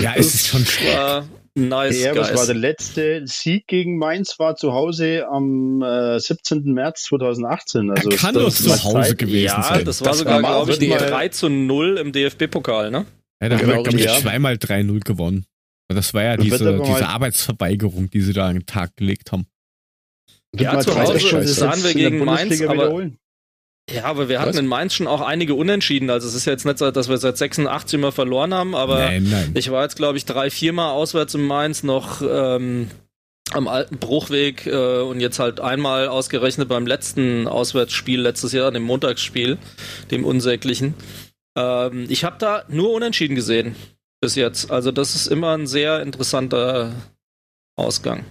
Ja, es ist schon schwer. Nice. Ja, was war der letzte Sieg gegen Mainz? War zu Hause am äh, 17. März 2018. Also er kann doch zu Hause Zeit. gewesen ja, sein. Ja, das war das sogar, glaube ich, die 3 zu 0 im DFB-Pokal, ne? Ja, da genau, haben wir, glaube ich, ja. zweimal 3-0 gewonnen. Das war ja diese, diese Arbeitsverweigerung, die sie da an den Tag gelegt haben. Ja, zu Hause sahen wir gegen Mainz, aber, wiederholen. Ja, aber wir hatten Was? in Mainz schon auch einige Unentschieden. Also es ist jetzt nicht so, dass wir seit 86 immer verloren haben, aber nein, nein. ich war jetzt, glaube ich, drei, viermal auswärts in Mainz noch ähm, am alten Bruchweg äh, und jetzt halt einmal ausgerechnet beim letzten Auswärtsspiel letztes Jahr, dem Montagsspiel, dem unsäglichen. Ähm, ich habe da nur Unentschieden gesehen bis jetzt. Also das ist immer ein sehr interessanter Ausgang.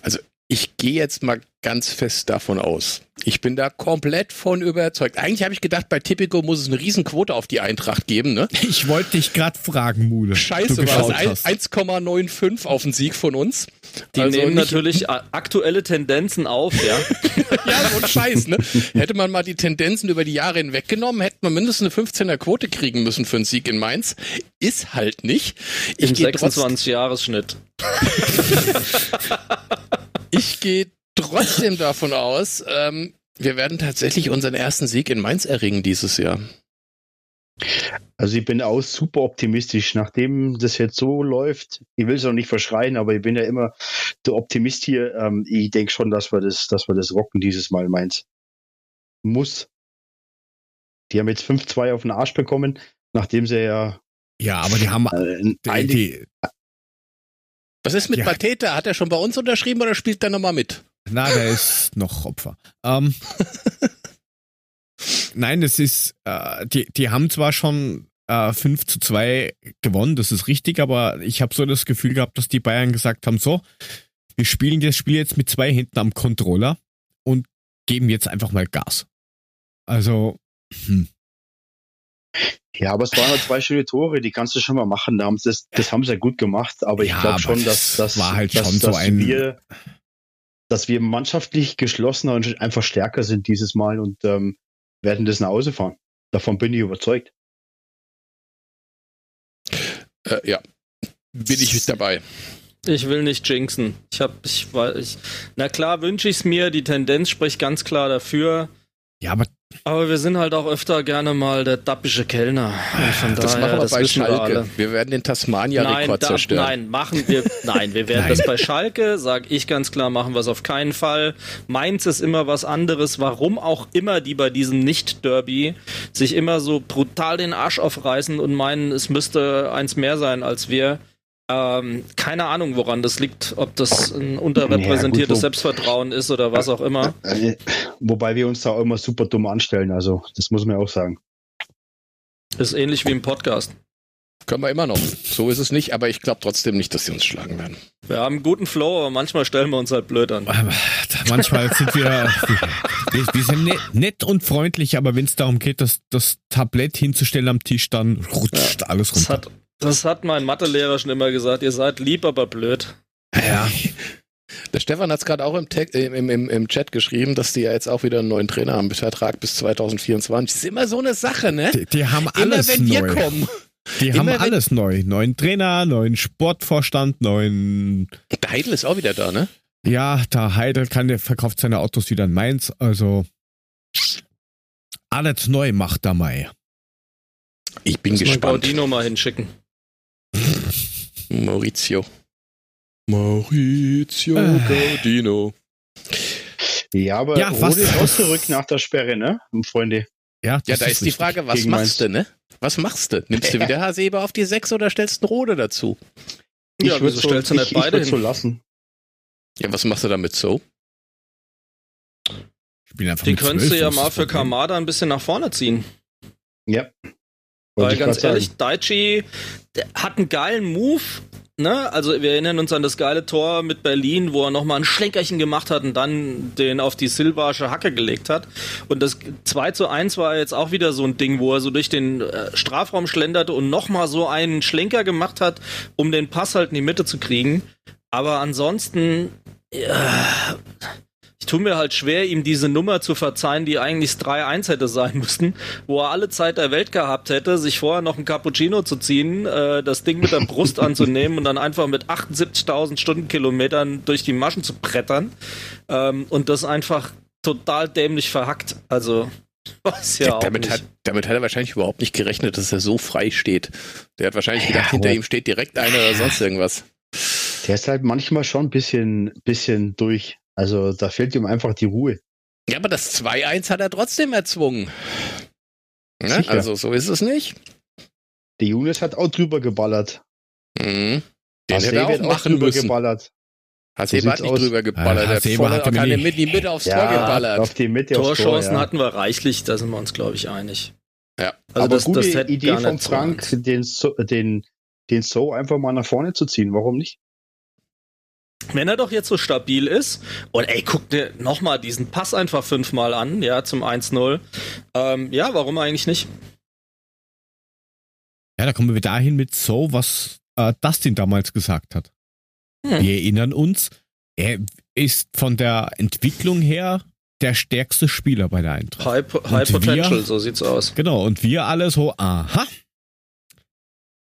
Also ich gehe jetzt mal ganz fest davon aus. Ich bin da komplett von überzeugt. Eigentlich habe ich gedacht, bei Tipico muss es eine Riesenquote auf die Eintracht geben, ne? Ich wollte dich gerade fragen, Mule. Scheiße, war es 1,95 auf den Sieg von uns. Die also nehmen natürlich aktuelle Tendenzen auf, ja. ja, so ein Scheiß, ne? Hätte man mal die Tendenzen über die Jahre hinweggenommen, hätte man mindestens eine 15er Quote kriegen müssen für einen Sieg in Mainz. Ist halt nicht. Ich Im 26-Jahres-Schnitt. ich gehe trotzdem davon aus, ähm, wir werden tatsächlich unseren ersten Sieg in Mainz erringen dieses Jahr. Also ich bin auch super optimistisch, nachdem das jetzt so läuft. Ich will es auch nicht verschreien, aber ich bin ja immer der Optimist hier. Ähm, ich denke schon, dass wir das, dass wir das rocken dieses Mal Mainz. Muss. Die haben jetzt 5-2 auf den Arsch bekommen, nachdem sie ja. Ja, aber die haben. Äh, die, die, was ist mit ja. Pateta? Hat er schon bei uns unterschrieben oder spielt er nochmal mit? Na, der ist noch Opfer. Ähm, nein, das ist, äh, die, die haben zwar schon äh, 5 zu 2 gewonnen, das ist richtig, aber ich habe so das Gefühl gehabt, dass die Bayern gesagt haben, so, wir spielen das Spiel jetzt mit zwei Händen am Controller und geben jetzt einfach mal Gas. Also, hm. Ja, aber es waren halt zwei schöne Tore, die kannst du schon mal machen. Das, das haben sie ja gut gemacht, aber ich ja, glaube schon, dass das war halt dass, schon dass so ein wir, dass wir mannschaftlich geschlossener und einfach stärker sind dieses Mal und ähm, werden das nach Hause fahren. Davon bin ich überzeugt. Äh, ja, bin ich dabei. Ich will nicht jinxen. Ich habe, ich, ich, na klar wünsche ich es mir. Die Tendenz spricht ganz klar dafür. Ja, aber aber wir sind halt auch öfter gerne mal der dappische Kellner. von das daher, machen wir bei Schalke. Wir, wir, werden den Tasmania-Rekord zerstören. Nein, machen wir. Nein, wir werden nein. das bei Schalke, sag ich ganz klar, machen wir es auf keinen Fall. Mainz ist immer was anderes. Warum auch immer die bei diesem Nicht-Derby sich immer so brutal den Arsch aufreißen und meinen, es müsste eins mehr sein als wir. Ähm, keine Ahnung, woran das liegt, ob das ein unterrepräsentiertes ja, gut, Selbstvertrauen ist oder was auch immer. Äh, wobei wir uns da auch immer super dumm anstellen, also das muss man auch sagen. Ist ähnlich wie im Podcast. Können wir immer noch. So ist es nicht, aber ich glaube trotzdem nicht, dass sie uns schlagen werden. Wir haben einen guten Flow, aber manchmal stellen wir uns halt blöd an. manchmal sind wir, wir, wir sind nett, nett, und freundlich, aber wenn es darum geht, das, das Tablett hinzustellen am Tisch, dann rutscht ja, alles runter. Das hat, mein Mathelehrer schon immer gesagt. Ihr seid lieb, aber blöd. Ja. Der Stefan hat es gerade auch im, im, im, im, Chat geschrieben, dass die ja jetzt auch wieder einen neuen Trainer haben, Vertrag bis 2024. Das ist immer so eine Sache, ne? Die, die haben alles immer, wenn neu. wir kommen. Die immer, haben alles neu. Neuen Trainer, neuen Sportvorstand, neuen. Der Heidel ist auch wieder da, ne? Ja, der Heidel kann, der verkauft seine Autos wieder in Mainz. Also alles neu macht der Mai. Ich bin Muss gespannt. Mal Gaudino mal hinschicken. Maurizio. Maurizio äh. Gaudino. Ja, aber ja, Rode ist auch zurück nach der Sperre, ne, Freunde? Ja, ja da ist, ist die Frage, was machst du, ne? Was machst du? Nimmst du wieder Hasebe auf die 6 oder stellst du Rode dazu? Ich ja, würde so, stellst du nicht ich, beide ich so lassen. Ja, was machst du damit so? Den könntest du ja mal für Kamada ein bisschen nach vorne ziehen. Ja. Weil ganz ehrlich. Daichi hat einen geilen Move. Ne? Also wir erinnern uns an das geile Tor mit Berlin, wo er nochmal ein Schlenkerchen gemacht hat und dann den auf die Silvarsche Hacke gelegt hat. Und das 2 zu 1 war jetzt auch wieder so ein Ding, wo er so durch den äh, Strafraum schlenderte und nochmal so einen Schlenker gemacht hat, um den Pass halt in die Mitte zu kriegen. Aber ansonsten, ja, tue mir halt schwer, ihm diese Nummer zu verzeihen, die eigentlich 3-1 hätte sein müssen, wo er alle Zeit der Welt gehabt hätte, sich vorher noch ein Cappuccino zu ziehen, äh, das Ding mit der Brust anzunehmen und dann einfach mit 78.000 Stundenkilometern durch die Maschen zu brettern ähm, und das einfach total dämlich verhackt. Also was ja, damit, hat, damit hat er wahrscheinlich überhaupt nicht gerechnet, dass er so frei steht. Der hat wahrscheinlich gedacht, ja, hinter ihm steht direkt einer oder sonst irgendwas. Der ist halt manchmal schon ein bisschen, bisschen durch. Also da fehlt ihm einfach die Ruhe. Ja, aber das 2-1 hat er trotzdem erzwungen. Ne? also so ist es nicht. Der Junis hat auch drüber geballert. Mhm. Den hätte er auch machen drüber müssen. geballert. Hasebe hat nicht aus. drüber geballert. Ja, der hat keine mit die Mitte aufs ja, Tor geballert. Auf die Mitte Torchancen Tor, ja. hatten wir reichlich, da sind wir uns, glaube ich, einig. Ja. Also Aber das, gute das Idee von Frank, den, den, den So einfach mal nach vorne zu ziehen. Warum nicht? Wenn er doch jetzt so stabil ist, und ey, guck dir nochmal diesen Pass einfach fünfmal an, ja, zum 1-0. Ähm, ja, warum eigentlich nicht? Ja, da kommen wir dahin mit so, was äh, Dustin damals gesagt hat. Hm. Wir erinnern uns, er ist von der Entwicklung her der stärkste Spieler bei der Eintracht. High, high Potential, wir, so sieht's aus. Genau, und wir alle so, aha.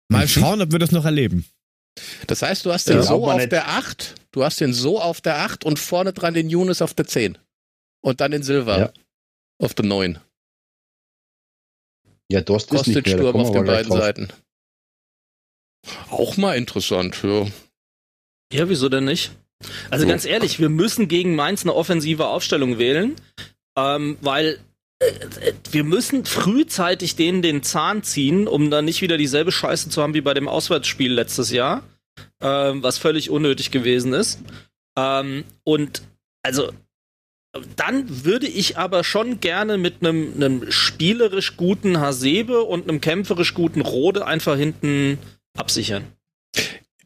Mal mhm. schauen, ob wir das noch erleben. Das heißt, du hast den ja, so auf der 8, du hast den so auf der 8 und vorne dran den Yunus auf der 10. Und dann den Silver ja. auf der 9. Ja, Durst Kostet ist nicht mehr, Sturm auf den beiden Seiten. Auch mal interessant, ja. Ja, wieso denn nicht? Also so. ganz ehrlich, wir müssen gegen Mainz eine offensive Aufstellung wählen, ähm, weil wir müssen frühzeitig denen den Zahn ziehen, um dann nicht wieder dieselbe Scheiße zu haben wie bei dem Auswärtsspiel letztes Jahr, ähm, was völlig unnötig gewesen ist. Ähm, und also dann würde ich aber schon gerne mit einem, einem spielerisch guten Hasebe und einem kämpferisch guten Rode einfach hinten absichern.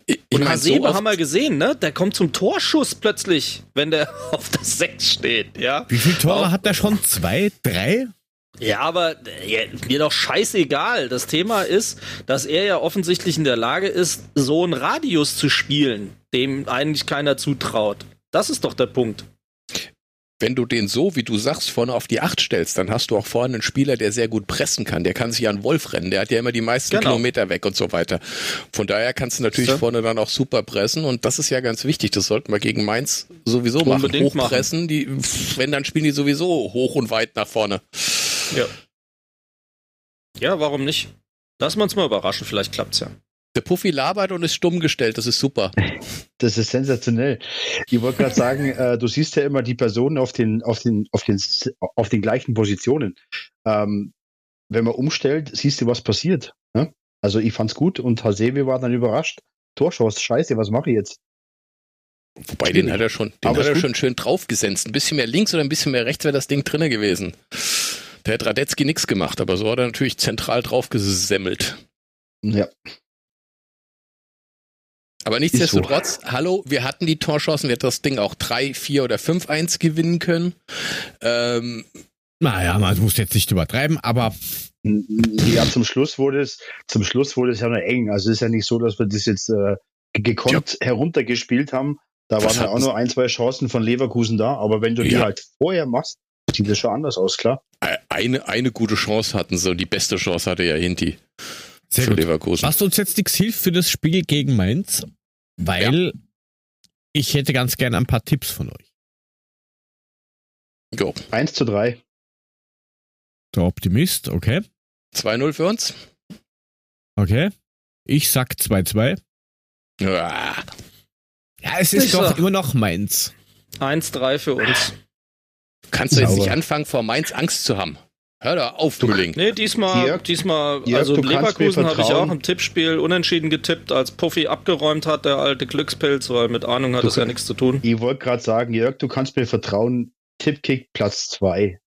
Ich und Hasebe so haben wir gesehen, ne? Der kommt zum Torschuss plötzlich, wenn der auf der 6 steht, ja. Wie viele Tore Auch, hat der schon? Zwei, drei? Ja, aber ja, mir doch scheißegal. Das Thema ist, dass er ja offensichtlich in der Lage ist, so einen Radius zu spielen, dem eigentlich keiner zutraut. Das ist doch der Punkt wenn du den so, wie du sagst, vorne auf die Acht stellst, dann hast du auch vorne einen Spieler, der sehr gut pressen kann. Der kann sich an Wolf rennen. Der hat ja immer die meisten genau. Kilometer weg und so weiter. Von daher kannst du natürlich so. vorne dann auch super pressen und das ist ja ganz wichtig. Das sollten wir gegen Mainz sowieso Unbedingt machen. Hochpressen. Machen. Die, wenn, dann spielen die sowieso hoch und weit nach vorne. Ja. Ja, warum nicht? Lass uns mal überraschen. Vielleicht klappt's ja. Der Puffy labert und ist stumm gestellt, das ist super. Das ist sensationell. Ich wollte gerade sagen, äh, du siehst ja immer die Personen auf den, auf den, auf den, auf den gleichen Positionen. Ähm, wenn man umstellt, siehst du, was passiert. Ne? Also ich fand's gut und Hasebe war dann überrascht. Torschuss, scheiße, was mache ich jetzt? Wobei, den hat er schon, den Aber hat er schon schön draufgesenzt. Ein bisschen mehr links oder ein bisschen mehr rechts wäre das Ding drinne gewesen. Der hat Radetzky nichts gemacht, aber so hat er natürlich zentral draufgesemmelt. Ja. Aber nichtsdestotrotz, so. hallo, wir hatten die Torchancen, wir hätten das Ding auch 3, 4 oder 5-1 gewinnen können. Ähm, naja, man muss jetzt nicht übertreiben, aber. Ja, zum Schluss wurde es, zum Schluss wurde es ja noch eng. Also es ist ja nicht so, dass wir das jetzt äh, gekonnt ja. heruntergespielt haben. Da waren ja auch nur ein, zwei Chancen von Leverkusen da, aber wenn du ja. die halt vorher machst, sieht das schon anders aus, klar. Eine, eine gute Chance hatten sie und die beste Chance hatte ja Hinti. Sehr für gut. Leverkusen. Was uns jetzt nichts hilft für das Spiel gegen Mainz, weil ja. ich hätte ganz gerne ein paar Tipps von euch. Go. 1 zu 3. Der Optimist, okay. 2-0 für uns. Okay. Ich sag 2-2. Ja. ja, es ist ich doch sag. immer noch Mainz. 1-3 für uns. Kannst du jetzt nicht anfangen, vor Mainz Angst zu haben? Hör da auf, du Mülling. Nee, diesmal, Jörg, diesmal, Jörg, also Leverkusen habe ich auch im Tippspiel unentschieden getippt, als Puffy abgeräumt hat, der alte Glückspilz, weil mit Ahnung hat du das ja nichts zu tun. Ich wollte gerade sagen, Jörg, du kannst mir vertrauen, Tippkick Platz 2.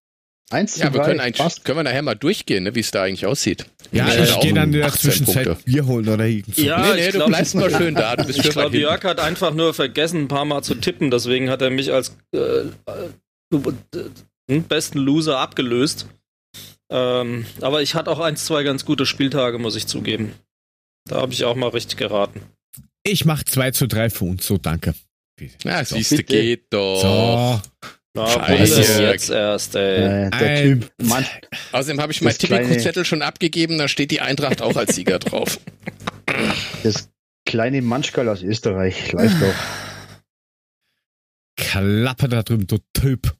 Eins ja, wir können, eigentlich, können wir nachher mal durchgehen, ne, wie es da eigentlich aussieht. Ja, ich, ich gehe dann in der Zwischenzeit Bier holen oder irgendwas. Ja, nee, nee, du glaub, bleibst mal schön da. Du bist ich glaube, Jörg hat einfach nur vergessen, ein paar Mal zu tippen, deswegen hat er mich als äh, äh, äh besten Loser abgelöst. Ähm, aber ich hatte auch ein, zwei ganz gute Spieltage, muss ich zugeben. Da habe ich auch mal richtig geraten. Ich mache 2 zu 3 für uns, so danke. Ja, so, siehst du, geht doch. So. Scheiße. jetzt erst, ey. Äh, der Typ, Mann. Außerdem habe ich meinen Tipico-Zettel schon abgegeben, da steht die Eintracht auch als Sieger drauf. Das kleine Manschgal aus Österreich, läuft doch. Klappe da drüben, du Typ.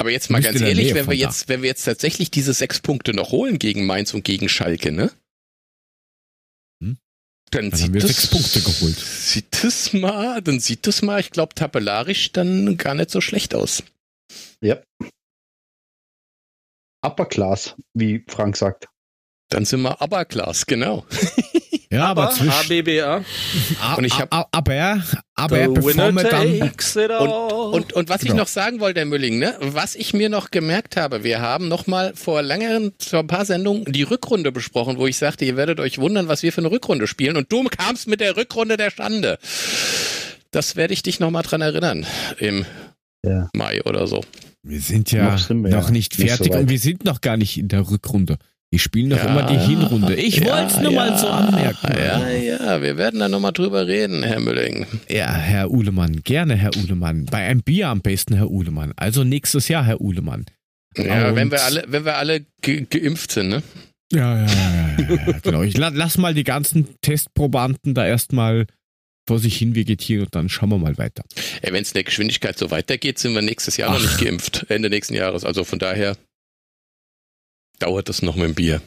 Aber jetzt mal ganz ehrlich, wenn wir jetzt, wenn wir jetzt tatsächlich diese sechs Punkte noch holen gegen Mainz und gegen Schalke, ne? Hm? Dann, dann sieht haben wir das, sechs Punkte geholt. Sieht das mal, dann sieht das mal, ich glaube, tabellarisch dann gar nicht so schlecht aus. Ja. Upper Class, wie Frank sagt. Dann sind wir Upper Class, genau. Ja, aber, aber zwischen ABBA. Und ich habe aber aber er performe dann und, und, und was ich genau. noch sagen wollte, Herr Mülling, ne, was ich mir noch gemerkt habe, wir haben noch mal vor längeren vor ein paar Sendungen die Rückrunde besprochen, wo ich sagte, ihr werdet euch wundern, was wir für eine Rückrunde spielen und du kamst mit der Rückrunde der Schande. Das werde ich dich noch mal dran erinnern im ja. Mai oder so. Wir sind ja noch, wir noch nicht fertig nicht so und wir sind noch gar nicht in der Rückrunde. Die spielen doch ja, immer die Hinrunde. Ich ja, wollte es nur ja, mal so anmerken. Ja, ja, wir werden da nochmal drüber reden, Herr Mülling. Ja, Herr Uhlemann, gerne, Herr Uhlemann. Bei einem Bier am besten, Herr Uhlemann. Also nächstes Jahr, Herr Uhlemann. Ja, Und wenn wir alle, wenn wir alle ge geimpft sind, ne? Ja, ja, ja, ja, genau. Ich lass mal die ganzen Testprobanden da erstmal vor sich hin vegetieren und dann schauen wir mal weiter. Wenn es in der Geschwindigkeit so weitergeht, sind wir nächstes Jahr Ach. noch nicht geimpft, Ende nächsten Jahres. Also von daher dauert das noch mit dem Bier?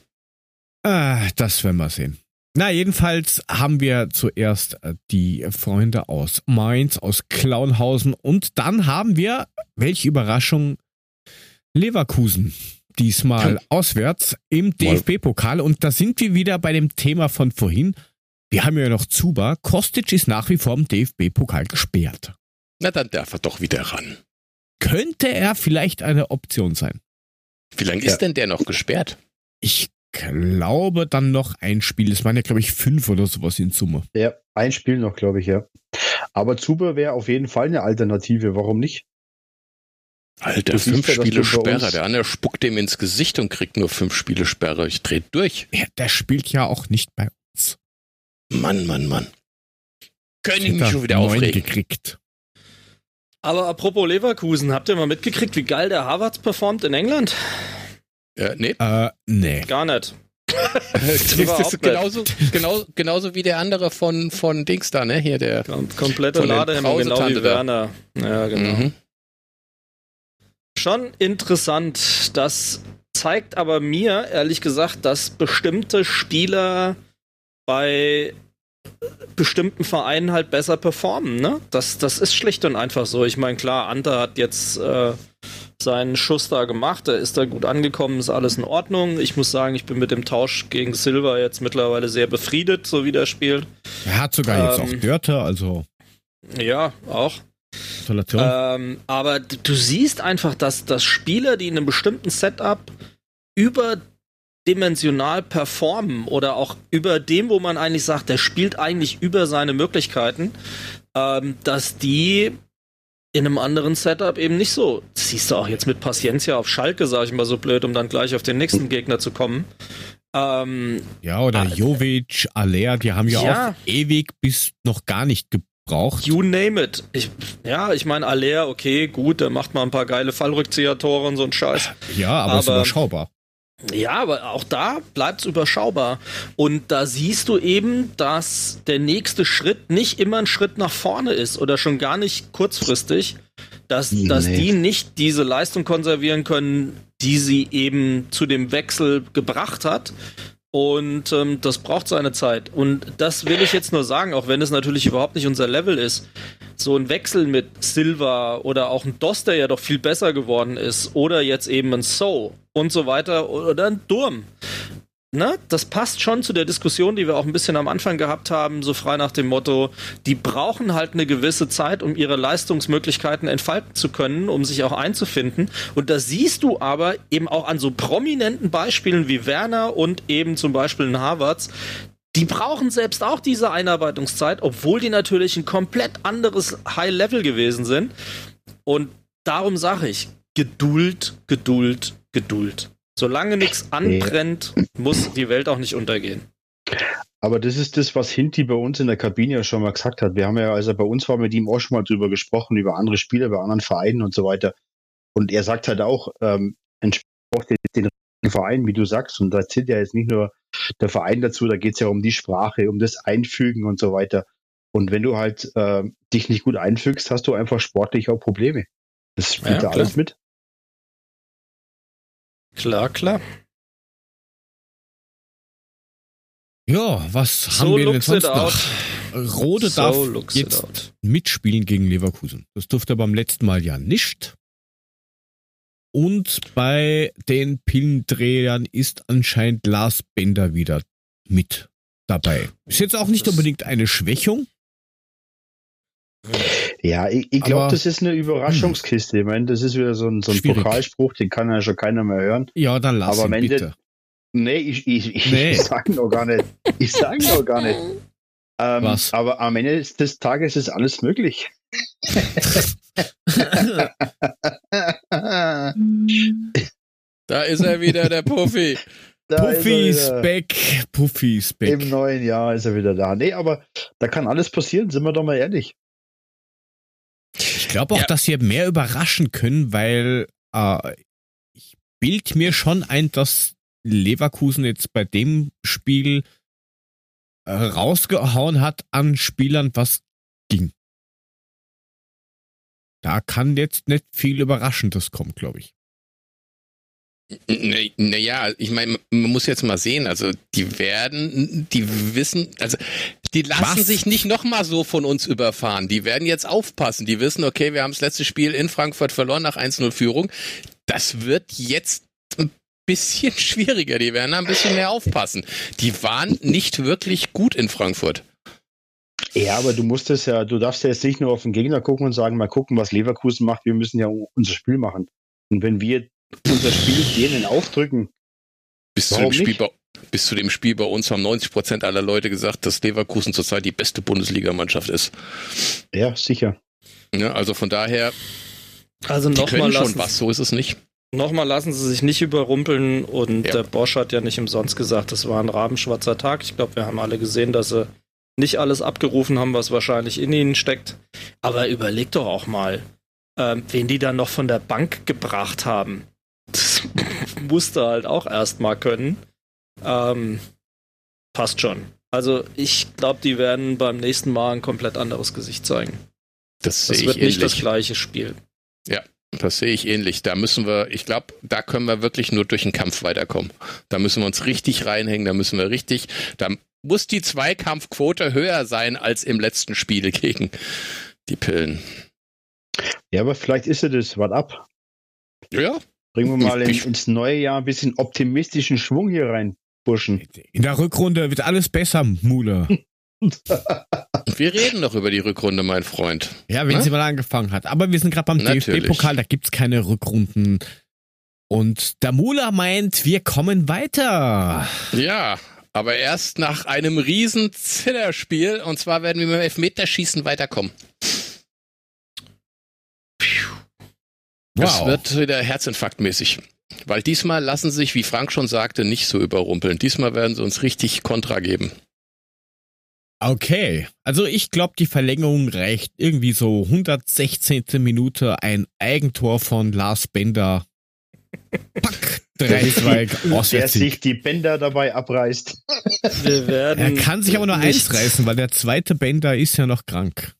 Ah, das werden wir sehen. Na, jedenfalls haben wir zuerst äh, die Freunde aus Mainz, aus Klauenhausen und dann haben wir, welche Überraschung, Leverkusen. Diesmal auswärts im DFB-Pokal und da sind wir wieder bei dem Thema von vorhin. Wir haben ja noch Zuba. Kostic ist nach wie vor im DFB-Pokal gesperrt. Na, dann darf er doch wieder ran. könnte er vielleicht eine Option sein. Wie lange ist denn der noch gesperrt? Ich glaube dann noch ein Spiel. Es waren ja, glaube ich, fünf oder sowas in Summe. Ja, ein Spiel noch, glaube ich, ja. Aber Zuber wäre auf jeden Fall eine Alternative. Warum nicht? Alter, fünf ja, Spiele Sperre. Der andere spuckt dem ins Gesicht und kriegt nur fünf Spiele Sperre. Ich dreh durch. Ja, der spielt ja auch nicht bei uns. Mann, Mann, Mann. Können ich mich schon wieder aufregen. gekriegt. Aber apropos Leverkusen, habt ihr mal mitgekriegt, wie geil der Harvards performt in England? Ja, nee. Äh, nee. Gar nicht. das ist genauso, genau, genauso wie der andere von, von Dings da, ne? Hier der. Kom komplette Ladehemmung, genau wie Werner. Ja, genau. Mhm. Schon interessant. Das zeigt aber mir, ehrlich gesagt, dass bestimmte Spieler bei bestimmten Vereinen halt besser performen. Ne? Das, das ist schlicht und einfach so. Ich meine, klar, Ante hat jetzt äh, seinen Schuss da gemacht, er ist da gut angekommen, ist alles in Ordnung. Ich muss sagen, ich bin mit dem Tausch gegen Silva jetzt mittlerweile sehr befriedet, so wie der spielt. Er hat sogar ähm, jetzt auch Dörte, also. Ja, auch. Ähm, aber du siehst einfach, dass, dass Spieler, die in einem bestimmten Setup über dimensional performen oder auch über dem, wo man eigentlich sagt, der spielt eigentlich über seine Möglichkeiten, ähm, dass die in einem anderen Setup eben nicht so. Das siehst du auch jetzt mit Paciencia auf Schalke, sag ich mal so blöd, um dann gleich auf den nächsten Gegner zu kommen. Ähm, ja, oder äh, Jovic, Aller, die haben ja, ja, auch ewig bis noch gar nicht gebraucht. You name it. Ich, ja, ich meine, Aller, okay, gut, der macht mal ein paar geile Fallrückzieher-Tore und so ein Scheiß. Ja, aber, aber ist überschaubar. Ja, aber auch da bleibt es überschaubar. Und da siehst du eben, dass der nächste Schritt nicht immer ein Schritt nach vorne ist oder schon gar nicht kurzfristig, dass, nee. dass die nicht diese Leistung konservieren können, die sie eben zu dem Wechsel gebracht hat. Und ähm, das braucht seine Zeit. Und das will ich jetzt nur sagen, auch wenn es natürlich überhaupt nicht unser Level ist. So ein Wechsel mit Silva oder auch ein Doss, der ja doch viel besser geworden ist, oder jetzt eben ein So und so weiter, oder ein Durm ne, das passt schon zu der Diskussion, die wir auch ein bisschen am Anfang gehabt haben, so frei nach dem Motto, die brauchen halt eine gewisse Zeit, um ihre Leistungsmöglichkeiten entfalten zu können, um sich auch einzufinden. Und da siehst du aber eben auch an so prominenten Beispielen wie Werner und eben zum Beispiel in Harvards, die brauchen selbst auch diese Einarbeitungszeit, obwohl die natürlich ein komplett anderes High-Level gewesen sind. Und darum sage ich, Geduld, Geduld, Geduld. Solange nichts anbrennt, muss die Welt auch nicht untergehen. Aber das ist das, was Hinti bei uns in der Kabine ja schon mal gesagt hat. Wir haben ja, als er bei uns war, mit ihm auch schon mal drüber gesprochen, über andere Spieler bei anderen Vereinen und so weiter. Und er sagt halt auch, ähm, braucht den, den Verein, wie du sagst. Und da zählt ja jetzt nicht nur der Verein dazu, da geht es ja um die Sprache, um das Einfügen und so weiter. Und wenn du halt äh, dich nicht gut einfügst, hast du einfach sportlich auch Probleme. Das spielt ja, da alles mit. Klar, klar. Ja, was so haben wir denn sonst noch? Rode so darf jetzt mitspielen gegen Leverkusen. Das durfte er beim letzten Mal ja nicht. Und bei den Pillendrehern ist anscheinend Lars Bender wieder mit dabei. Ist jetzt auch nicht unbedingt eine Schwächung. Ja, ich, ich glaube, das ist eine Überraschungskiste. Ich meine, das ist wieder so ein, so ein Pokalspruch, den kann ja schon keiner mehr hören. Ja, dann lass Aber ihn Ende, bitte. Nee, ich, ich, ich, nee. ich sag noch gar nicht. Ich sag noch gar nicht. Ähm, Was? Aber am Ende des Tages ist alles möglich. da ist er wieder, der Puffy. Puffy ist back. Puffy ist back. Im neuen Jahr ist er wieder da. Nee, aber da kann alles passieren, sind wir doch mal ehrlich. Ich glaube auch, ja. dass wir mehr überraschen können, weil äh, ich bild mir schon ein, dass Leverkusen jetzt bei dem Spiel äh, rausgehauen hat an Spielern, was ging. Da kann jetzt nicht viel Überraschendes kommen, glaube ich. Naja, ich meine, man muss jetzt mal sehen, also die werden, die wissen, also die lassen Was? sich nicht nochmal so von uns überfahren. Die werden jetzt aufpassen. Die wissen, okay, wir haben das letzte Spiel in Frankfurt verloren nach 1-0 Führung. Das wird jetzt ein bisschen schwieriger. Die werden ein bisschen mehr aufpassen. Die waren nicht wirklich gut in Frankfurt. Ja, aber du musst es ja, du darfst ja jetzt nicht nur auf den Gegner gucken und sagen, mal gucken, was Leverkusen macht. Wir müssen ja unser Spiel machen. Und wenn wir unser Spiel denen aufdrücken, bis zu, dem Spiel bei, bis zu dem Spiel bei uns haben 90 Prozent aller Leute gesagt, dass Leverkusen zurzeit die beste Bundesligamannschaft ist. Ja, sicher. Ja, also von daher, also die können schon was, so ist es nicht. Nochmal lassen Sie sich nicht überrumpeln und ja. der Bosch hat ja nicht umsonst gesagt, das war ein rabenschwarzer Tag. Ich glaube, wir haben alle gesehen, dass sie nicht alles abgerufen haben, was wahrscheinlich in ihnen steckt. Aber überleg doch auch mal, ähm, wen die dann noch von der Bank gebracht haben. Das musste halt auch erstmal können. Ähm, passt schon. Also ich glaube, die werden beim nächsten Mal ein komplett anderes Gesicht zeigen. Das, das wird nicht das gleiche Spiel. Ja, das sehe ich ähnlich. Da müssen wir, ich glaube, da können wir wirklich nur durch den Kampf weiterkommen. Da müssen wir uns richtig reinhängen, da müssen wir richtig, da muss die Zweikampfquote höher sein als im letzten Spiel gegen die Pillen. Ja, aber vielleicht ist er das. Wart ab. Ja. Bringen wir mal in, ins neue Jahr ein bisschen optimistischen Schwung hier rein, Burschen. In der Rückrunde wird alles besser, Mule. wir reden doch über die Rückrunde, mein Freund. Ja, wenn Na? sie mal angefangen hat. Aber wir sind gerade beim DFB-Pokal, da gibt es keine Rückrunden. Und der Mula meint, wir kommen weiter. Ja, aber erst nach einem riesen Zillerspiel. Und zwar werden wir mit dem Elfmeterschießen weiterkommen. Das wow. wird wieder herzinfarktmäßig. Weil diesmal lassen sie sich, wie Frank schon sagte, nicht so überrumpeln. Diesmal werden sie uns richtig Kontra geben. Okay, also ich glaube, die Verlängerung reicht irgendwie so 116. Minute ein Eigentor von Lars Bender. Pack, 3-2 Der sich die Bänder dabei abreißt. Wir werden er kann sich aber nur eins reißen, weil der zweite Bänder ist ja noch krank.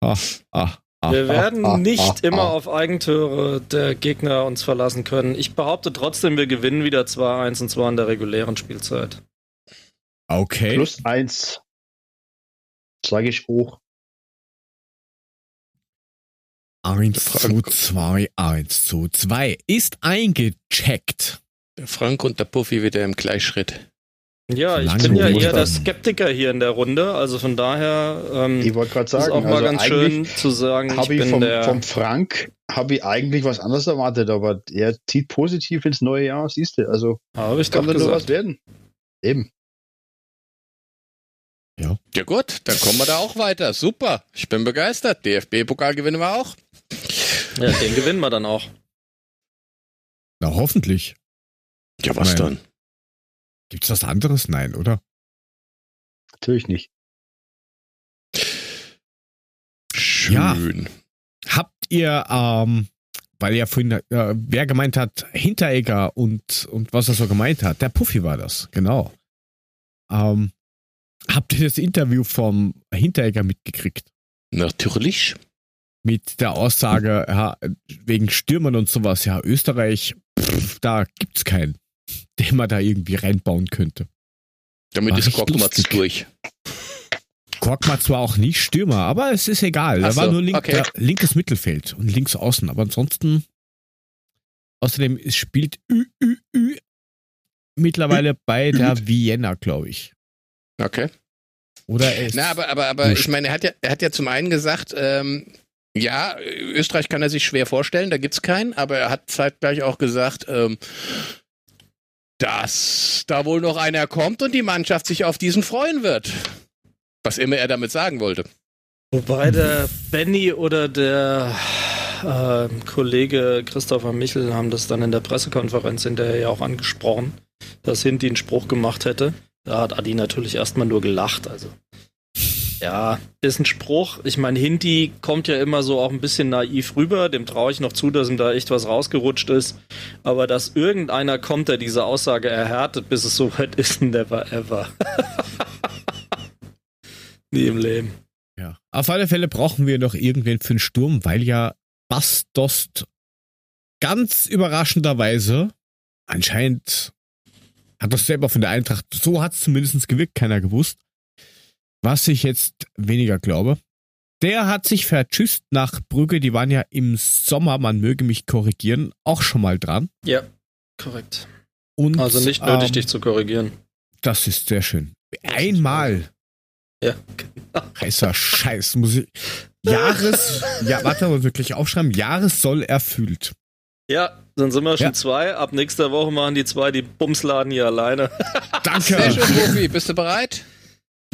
Ah, ah, Wir werden nicht immer auf Eigentore der Gegner uns verlassen können. Ich behaupte trotzdem, wir gewinnen wieder 2-1 und zwar in der regulären Spielzeit. Okay. Plus 1. Sage ich hoch. 1 zu 2, 1 zu 2 ist eingecheckt. Der Frank und der Puffy wieder im Gleichschritt. Ja, ich bin ja eher der Skeptiker hier in der Runde, also von daher ähm, ich sagen, ist auch mal also ganz schön zu sagen, ich bin vom, der vom Frank habe ich eigentlich was anderes erwartet, aber er zieht positiv ins neue Jahr, siehst du, also habe ich kann da nur was werden. Eben. Ja. Ja gut, dann kommen wir da auch weiter. Super, ich bin begeistert. DFB-Pokal gewinnen wir auch. Ja, den gewinnen wir dann auch. Na, hoffentlich. Ja, was Nein. dann? Gibt's was anderes? Nein, oder? Natürlich nicht. Schön. Ja. Habt ihr, ähm, weil ja vorhin, äh, wer gemeint hat, Hinteregger und, und was er so gemeint hat, der Puffy war das, genau. Ähm, habt ihr das Interview vom Hinteregger mitgekriegt? Natürlich mit der Aussage, ja, wegen Stürmern und sowas, ja, Österreich, pff, da gibt's keinen, den man da irgendwie reinbauen könnte. Damit War ist Korkmaz durch. Korkmaz war auch nicht Stürmer, aber es ist egal. Er so, war nur link, okay. linkes Mittelfeld und links außen, aber ansonsten, außerdem es spielt Ü, Ü, Ü mittlerweile bei der Vienna, glaube ich. Okay. Oder Na, aber, aber, aber ich meine, er hat ja, er hat ja zum einen gesagt, ähm, ja, Österreich kann er sich schwer vorstellen, da gibt's keinen, aber er hat zeitgleich auch gesagt, ähm, dass da wohl noch einer kommt und die Mannschaft sich auf diesen freuen wird. Was immer er damit sagen wollte. Wobei der Benny oder der äh, Kollege Christopher Michel haben das dann in der Pressekonferenz hinterher ja auch angesprochen, dass Hinti einen Spruch gemacht hätte. Da hat Adi natürlich erstmal nur gelacht. Also ja, ist ein Spruch. Ich meine, Hindi kommt ja immer so auch ein bisschen naiv rüber. Dem traue ich noch zu, dass ihm da echt was rausgerutscht ist. Aber dass irgendeiner kommt, der diese Aussage erhärtet, bis es soweit ist, never ever. Nie im Leben. Ja. Auf alle Fälle brauchen wir noch irgendwen für den Sturm, weil ja Bastost ganz überraschenderweise anscheinend hat das selber von der Eintracht, so hat es zumindest gewirkt, keiner gewusst, was ich jetzt weniger glaube. Der hat sich vertschüsst nach Brügge. Die waren ja im Sommer, man möge mich korrigieren, auch schon mal dran. Ja, korrekt. Und, also nicht nötig, ähm, dich zu korrigieren. Das ist sehr schön. Einmal Ja, genau. Heißer Scheiß, muss ich. Jahres, ja, warte mal, wirklich aufschreiben. Jahres soll erfüllt. Ja, dann sind wir schon ja. zwei. Ab nächster Woche machen die zwei die Bumsladen hier alleine. Danke. Sehr schön, Profi. Bist du bereit?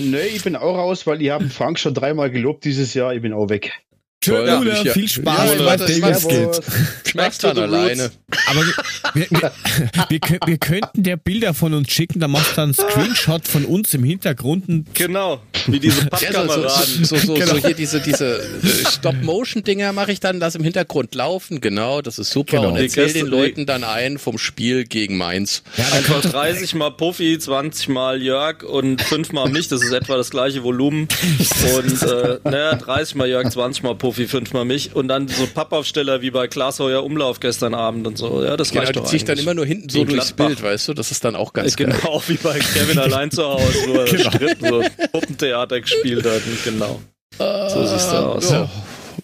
Nee, ich bin auch raus, weil ihr habt Frank schon dreimal gelobt dieses Jahr. Ich bin auch weg. Tschö, ja, ja, viel Spaß, ja, was Davis geht. Schmeckt dann alleine. Aber wir, wir, wir, wir, könnten der Bilder von uns schicken, da machst du einen Screenshot von uns im Hintergrund. Genau, wie diese Pappkameraden. Ja, so, so, so, genau. so, hier diese, diese äh, Stop-Motion-Dinger mache ich dann, das im Hintergrund laufen, genau, das ist super. Genau. Und erzähl den Leuten dann ein vom Spiel gegen Mainz. Ja, Einfach 30 mal Puffy, 20 mal Jörg und 5 mal mich, das ist etwa das gleiche Volumen. Und äh, naja, 30 mal Jörg, 20 mal Puffy. Profi fünfmal mich und dann so Pappaufsteller wie bei Klaas Heuer Umlauf gestern Abend und so. Ja, das genau, reicht die ziehe ich dann immer nur hinten so durchs Bild, weißt du? Das ist dann auch ganz genau, geil. Genau, wie bei Kevin allein zu Hause, wo er genau. Schritt, so Puppentheater gespielt hat. Genau. So siehst du aus. Ja,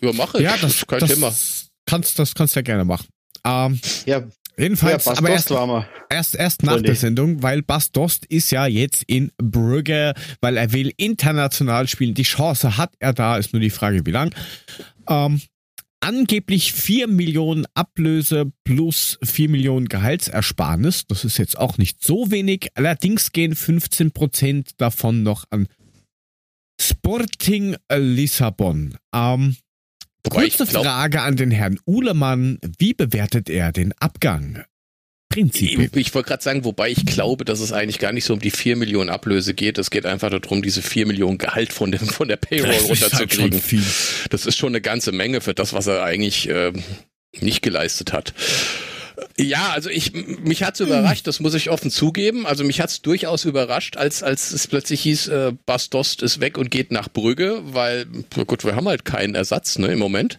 ja mache ich. Ja, das, ist kein das Thema. Kannst, das kannst du ja gerne machen. Ähm, ja, Jedenfalls, ja, aber erst, erst, erst nach der Sendung, weil Bas Dost ist ja jetzt in Brügge, weil er will international spielen. Die Chance hat er da, ist nur die Frage, wie lang. Ähm, angeblich 4 Millionen Ablöse plus 4 Millionen Gehaltsersparnis. Das ist jetzt auch nicht so wenig. Allerdings gehen 15 Prozent davon noch an Sporting Lissabon. Ähm, Kurze glaub, Frage an den Herrn Uhlemann. Wie bewertet er den Abgang? Prinzip. Ich, ich wollte gerade sagen, wobei ich glaube, dass es eigentlich gar nicht so um die 4 Millionen Ablöse geht. Es geht einfach darum, diese 4 Millionen Gehalt von, dem, von der Payroll halt runterzukriegen. Halt das ist schon eine ganze Menge für das, was er eigentlich äh, nicht geleistet hat. Ja, also ich mich hat's überrascht, das muss ich offen zugeben. Also mich hat's durchaus überrascht, als als es plötzlich hieß, äh, Bas Dost ist weg und geht nach Brügge, weil gut, wir haben halt keinen Ersatz ne, im Moment.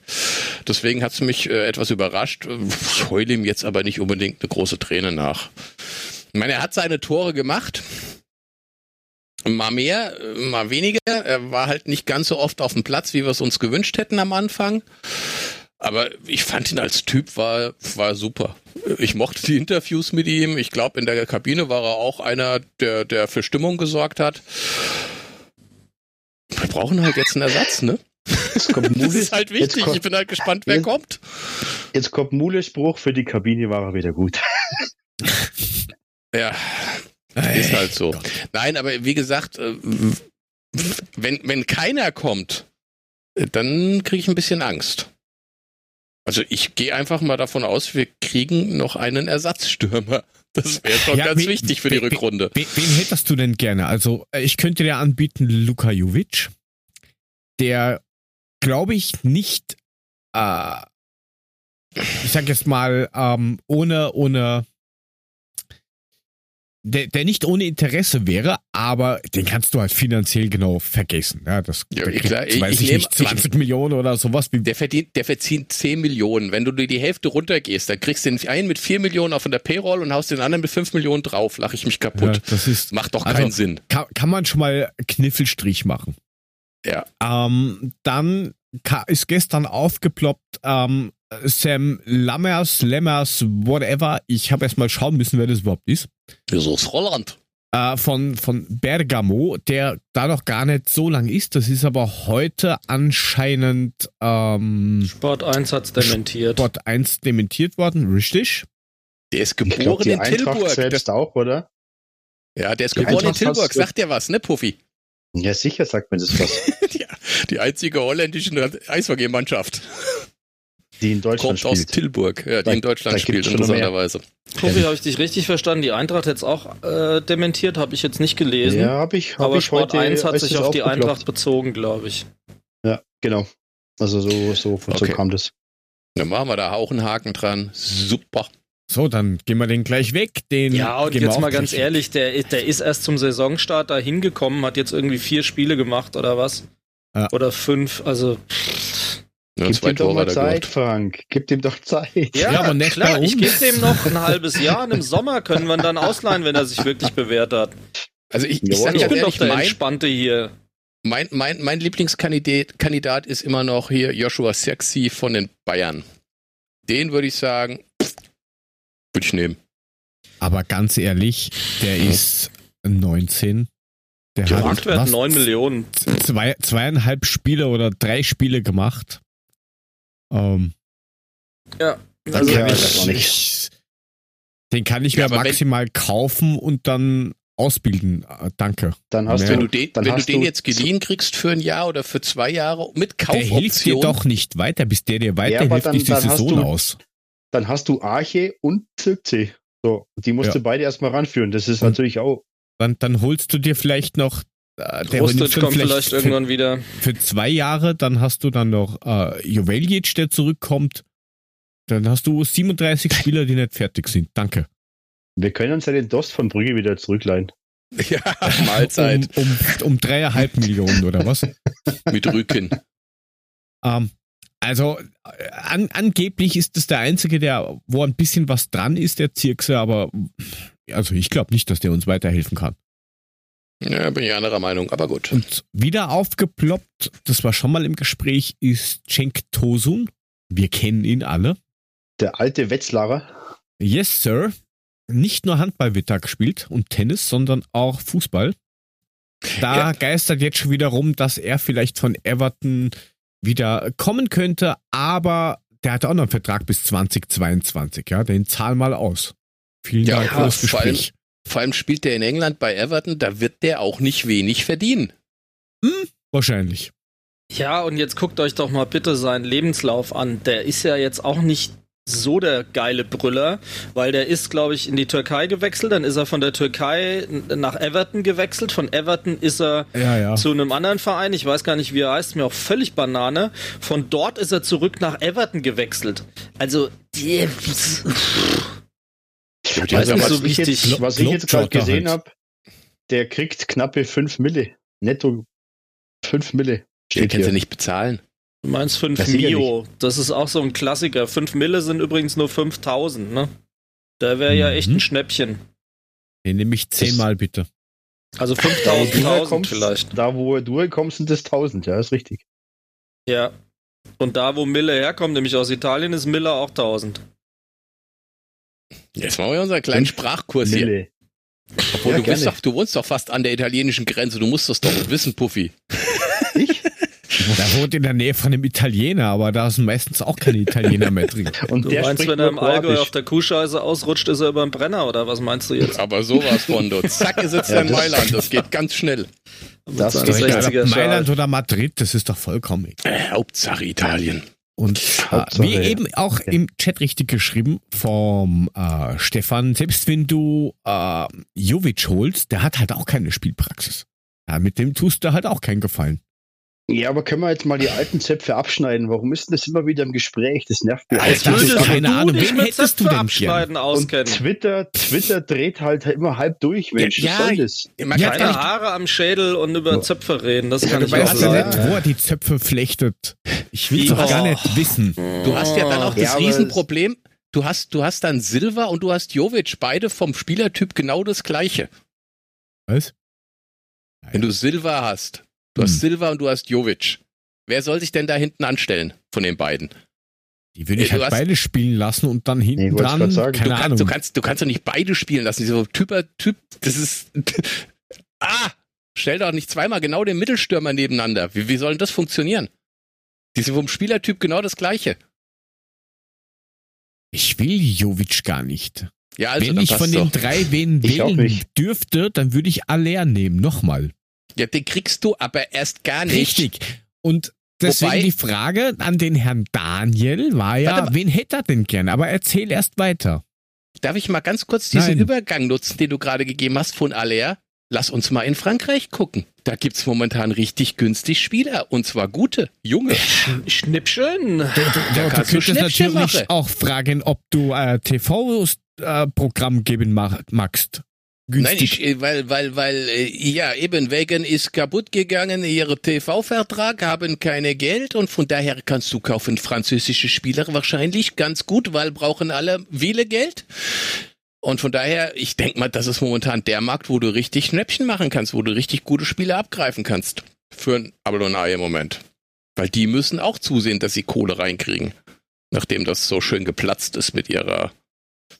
Deswegen hat's mich äh, etwas überrascht. Ich heule ihm jetzt aber nicht unbedingt eine große Träne nach. Ich meine, er hat seine Tore gemacht. Mal mehr, mal weniger. Er war halt nicht ganz so oft auf dem Platz, wie wir es uns gewünscht hätten am Anfang. Aber ich fand ihn als Typ war, war super. Ich mochte die Interviews mit ihm. Ich glaube, in der Kabine war er auch einer, der, der für Stimmung gesorgt hat. Wir brauchen halt jetzt einen Ersatz, ne? das ist halt wichtig. Kommt, ich bin halt gespannt, wer jetzt, kommt. Jetzt kommt Mules Spruch, für die Kabine war er wieder gut. ja, ist halt so. Nein, aber wie gesagt, äh, wenn, wenn keiner kommt, dann kriege ich ein bisschen Angst. Also ich gehe einfach mal davon aus, wir kriegen noch einen Ersatzstürmer. Das wäre schon ja, ganz wen, wichtig für die wen, Rückrunde. Wen, wen, hättest du denn gerne? Also äh, ich könnte dir anbieten Luka Jovic, der, glaube ich, nicht, äh, ich sag jetzt mal, ähm, ohne, ohne der, der nicht ohne Interesse wäre, aber den kannst du halt finanziell genau vergessen. Ja, das ja, ich, klar, ich, weiß ich, ich nehm, nicht, 20 ich, Millionen oder sowas. Wie der verdient, der verdient 10 Millionen. Wenn du dir die Hälfte runtergehst, dann kriegst du den einen mit 4 Millionen auf der Payroll und haust den anderen mit 5 Millionen drauf. Lach ich mich kaputt. Ja, das ist, Macht doch also, keinen Sinn. Kann, kann man schon mal Kniffelstrich machen. Ja. Ähm, dann ist gestern aufgeploppt, ähm, Sam Lammers, Lemmers, whatever. Ich habe erst mal schauen müssen, wer das überhaupt ist. Das ist Holland. Äh, von, von Bergamo, der da noch gar nicht so lang ist. Das ist aber heute anscheinend. Ähm, Sport 1 hat es dementiert. Sport 1 dementiert worden, richtig. Der ist geboren glaub, in Eintracht Tilburg. selbst auch, oder? Ja, der ist die geboren Eintracht in Tilburg. Sagt dir was, ne, Puffi? Ja, sicher sagt mir das was. die, die einzige holländische Eishockey-Mannschaft. Die in Deutschland Kommt spielt. aus Tilburg, ja, die da, in Deutschland spielt, interessanterweise. Kofi, habe ich dich richtig verstanden? Die Eintracht jetzt auch äh, dementiert, habe ich jetzt nicht gelesen. Ja, habe ich. Hab Aber ich Sport heute, 1 hat sich auf die Eintracht bezogen, glaube ich. Ja, genau. Also so, so, okay. so kam das. Dann machen wir da auch einen Haken dran. Super. So, dann gehen wir den gleich weg. Den ja, und jetzt mal ganz ehrlich, der, der ist erst zum Saisonstart da hingekommen, hat jetzt irgendwie vier Spiele gemacht oder was? Ja. Oder fünf, also. Ja, Gib ihm doch mal Zeit. Frank. Gib ihm doch Zeit. Ja, ja aber nicht klar, ich gebe dem noch ein halbes Jahr und im Sommer können wir ihn dann ausleihen, wenn er sich wirklich bewährt hat. Also ich, ich, sag ich bin doch der mein, Entspannte hier. Mein, mein, mein Lieblingskandidat Kandidat ist immer noch hier Joshua Sexy von den Bayern. Den würde ich sagen, würde ich nehmen. Aber ganz ehrlich, der ist 19 Der, der hat was, 9 Millionen. Zwei, zweieinhalb Spiele oder drei Spiele gemacht. Ähm, ja, also kann ich, ich, den kann ich ja, mir maximal wenn, kaufen und dann ausbilden. Äh, danke. Dann hast Mehr. wenn du den, wenn du den jetzt geliehen kriegst für ein Jahr oder für zwei Jahre mit Kaufoption. Der hilft dir doch nicht weiter, bis der dir weiterhilft, ja, dann, die Saison du, aus. Dann hast du Arche und Zirkzee. So, die musst ja. du beide erstmal ranführen. Das ist und natürlich auch. Dann, dann holst du dir vielleicht noch äh, der kommt vielleicht, vielleicht irgendwann wieder. Für zwei Jahre, dann hast du dann noch äh, Joveljic, der zurückkommt. Dann hast du 37 Spieler, die nicht fertig sind. Danke. Wir können uns ja den Dost von Brügge wieder zurückleihen. Ja, Mahlzeit. um, um, um dreieinhalb Millionen oder was? Mit Rücken. Ähm, also an, angeblich ist es der einzige, der wo ein bisschen was dran ist, der Zirkse, aber also ich glaube nicht, dass der uns weiterhelfen kann. Ja, bin ich anderer Meinung, aber gut. Und wieder aufgeploppt, das war schon mal im Gespräch, ist Cenk Tosun. Wir kennen ihn alle. Der alte Wetzlarer. Yes, Sir. Nicht nur Handball wird da gespielt und Tennis, sondern auch Fußball. Da ja. geistert jetzt schon wieder rum, dass er vielleicht von Everton wieder kommen könnte, aber der hat auch noch einen Vertrag bis 2022, ja, den zahl mal aus. Vielen ja, Dank für das Gespräch. Vor allem spielt der in England bei Everton, da wird der auch nicht wenig verdienen. Hm, wahrscheinlich. Ja, und jetzt guckt euch doch mal bitte seinen Lebenslauf an. Der ist ja jetzt auch nicht so der geile Brüller, weil der ist, glaube ich, in die Türkei gewechselt, dann ist er von der Türkei nach Everton gewechselt, von Everton ist er ja, ja. zu einem anderen Verein, ich weiß gar nicht, wie er heißt, mir auch völlig Banane, von dort ist er zurück nach Everton gewechselt. Also, die, ja, also, was, so ich jetzt, was ich jetzt gerade gesehen halt. habe, der kriegt knappe 5 Mille. Netto 5 Mille. Den kannst du nicht bezahlen. Du meinst 5 das Mio. Das ist auch so ein Klassiker. 5 Mille sind übrigens nur 5000, ne? Da wäre mhm. ja echt ein mhm. Schnäppchen. Den nehme ich zehnmal bitte. Also 5000 vielleicht. Da, wo du kommst, sind das 1000, ja, ist richtig. Ja. Und da, wo Mille herkommt, nämlich aus Italien, ist Mille auch 1000. Jetzt machen wir unseren kleinen Sprachkurs Lille. hier. Obwohl ja, du, doch, du wohnst doch fast an der italienischen Grenze, du musst das doch wissen, Puffy. Ich? Der wohnt in der Nähe von einem Italiener, aber da sind meistens auch keine Italiener mehr drin. Und du der meinst, wenn er im Allgäu auf der Kuhscheiße ausrutscht, ist er über den Brenner oder was meinst du jetzt? Aber sowas von dort. Zack, er sitzt ja, in Mailand. Das geht ganz schnell. Das ist egal, Mailand oder Madrid, das ist doch vollkommen egal. Äh, Hauptsache Italien. Und äh, wie eben auch im Chat richtig geschrieben vom äh, Stefan, selbst wenn du äh, Jovic holst, der hat halt auch keine Spielpraxis. Ja, mit dem tust du halt auch keinen Gefallen. Ja, aber können wir jetzt mal die alten Zöpfe abschneiden? Warum ist denn das immer wieder im Gespräch? Das nervt mich. Alter, das ist keine Ahnung. Wen hättest du denn abschneiden auskennen? Und Twitter, Twitter dreht halt immer halb durch, Mensch. Ja, was soll das? Man kann keine Haare am Schädel und über Zöpfe reden. Das kann ja, ich auch sagen. nicht, wo er die Zöpfe flechtet. Ich will doch oh. gar nicht wissen. Du hast ja dann auch das ja, Riesenproblem. Du hast, du hast dann Silva und du hast Jovic, beide vom Spielertyp genau das gleiche. Was? Wenn du Silva hast, Du hast hm. Silva und du hast Jovic. Wer soll sich denn da hinten anstellen von den beiden? Die würde ich äh, halt beide spielen lassen und dann hinten nee, dran. Keine du, Ahnung. Kannst, du, kannst, du kannst doch nicht beide spielen lassen. Dieser Typer, Typ, das ist. ah! Stell doch nicht zweimal genau den Mittelstürmer nebeneinander. Wie, wie soll denn das funktionieren? Die sind vom Spielertyp genau das gleiche. Ich will Jovic gar nicht. Ja, also, Wenn ich von den drei wen wählen dürfte, dann würde ich Aller nehmen. Nochmal. Ja, den kriegst du aber erst gar nicht. Richtig. Und deswegen Wobei, die Frage an den Herrn Daniel war ja, wen hätte er denn gern? Aber erzähl erst weiter. Darf ich mal ganz kurz diesen Nein. Übergang nutzen, den du gerade gegeben hast von Aller? Lass uns mal in Frankreich gucken. Da gibt's momentan richtig günstig Spieler und zwar gute, junge. Schnippschön. Du, du, du, du natürlich machen. auch fragen, ob du äh, TV-Programm geben magst. Günstig. Nein, ich, weil, weil, weil, äh, ja, eben, wegen ist kaputt gegangen, ihr TV-Vertrag, haben keine Geld und von daher kannst du kaufen französische Spieler wahrscheinlich ganz gut, weil brauchen alle viele Geld. Und von daher, ich denke mal, das ist momentan der Markt, wo du richtig Schnäppchen machen kannst, wo du richtig gute Spieler abgreifen kannst. Für ein Abelonai im Moment. Weil die müssen auch zusehen, dass sie Kohle reinkriegen. Nachdem das so schön geplatzt ist mit ihrer,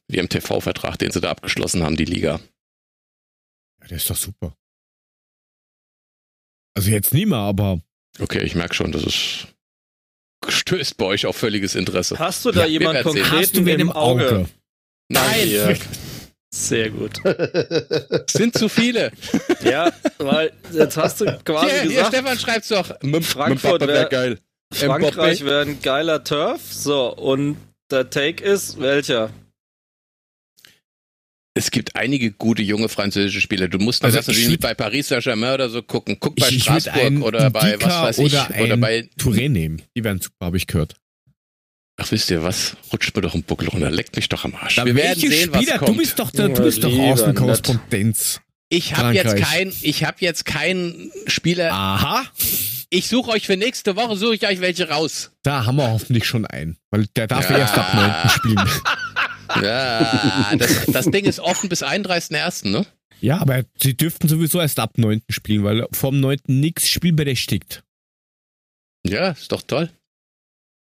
mit ihrem TV-Vertrag, den sie da abgeschlossen haben, die Liga. Ja, der ist doch super. Also jetzt nie mehr, aber. Okay, ich merke schon, das ist stößt bei euch auf völliges Interesse. Hast du da ja, jemand konkret Hast du im Auge? Auge? Nein. Ja. Sehr gut. Sind zu viele. Ja, weil jetzt hast du quasi hier, gesagt. Hier, Stefan schreibt's doch. Frankfurt wäre geil. Frankreich wäre ein geiler Turf. So, und der Take ist welcher? Es gibt einige gute junge französische Spieler. Du musst also das natürlich nicht bei Paris Saint-Germain oder so gucken. Guck bei ich, Straßburg oder bei was weiß ich. Oder, oder bei Touré nehmen. Die werden super, habe ich gehört. Ach, wisst ihr was? Rutscht mir doch ein Buckel runter, leckt mich doch am Arsch. Da Wir werden sehen, Spieler? was kommt. Du bist doch, der, du bist doch Außenkorrespondenz. Ich habe jetzt kein, ich habe jetzt keinen Spieler. Aha. Ich suche euch für nächste Woche, suche ich euch welche raus. Da haben wir hoffentlich schon einen, weil der darf ja, erst ab 9. spielen. Ja, das, das Ding ist offen bis 31.01., ne? Ja, aber sie dürften sowieso erst ab 9. spielen, weil vom 9. nichts spielberechtigt. Ja, ist doch toll.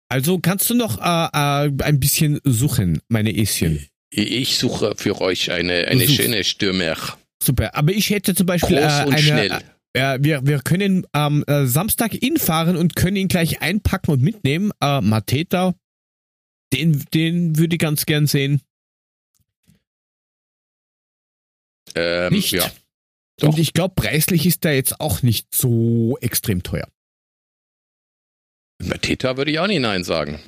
Also kannst du noch äh, äh, ein bisschen suchen, meine Eschen. Ich suche für euch eine, eine schöne Stürmer. Super, aber ich hätte zum Beispiel Groß äh, und eine, schnell. Äh, wir, wir können am äh, Samstag infahren und können ihn gleich einpacken und mitnehmen. Äh, Mateta, den, den würde ich ganz gern sehen. Ähm, nicht. Ja. Doch. Und ich glaube, preislich ist der jetzt auch nicht so extrem teuer. Mateta würde ich auch nicht Nein sagen.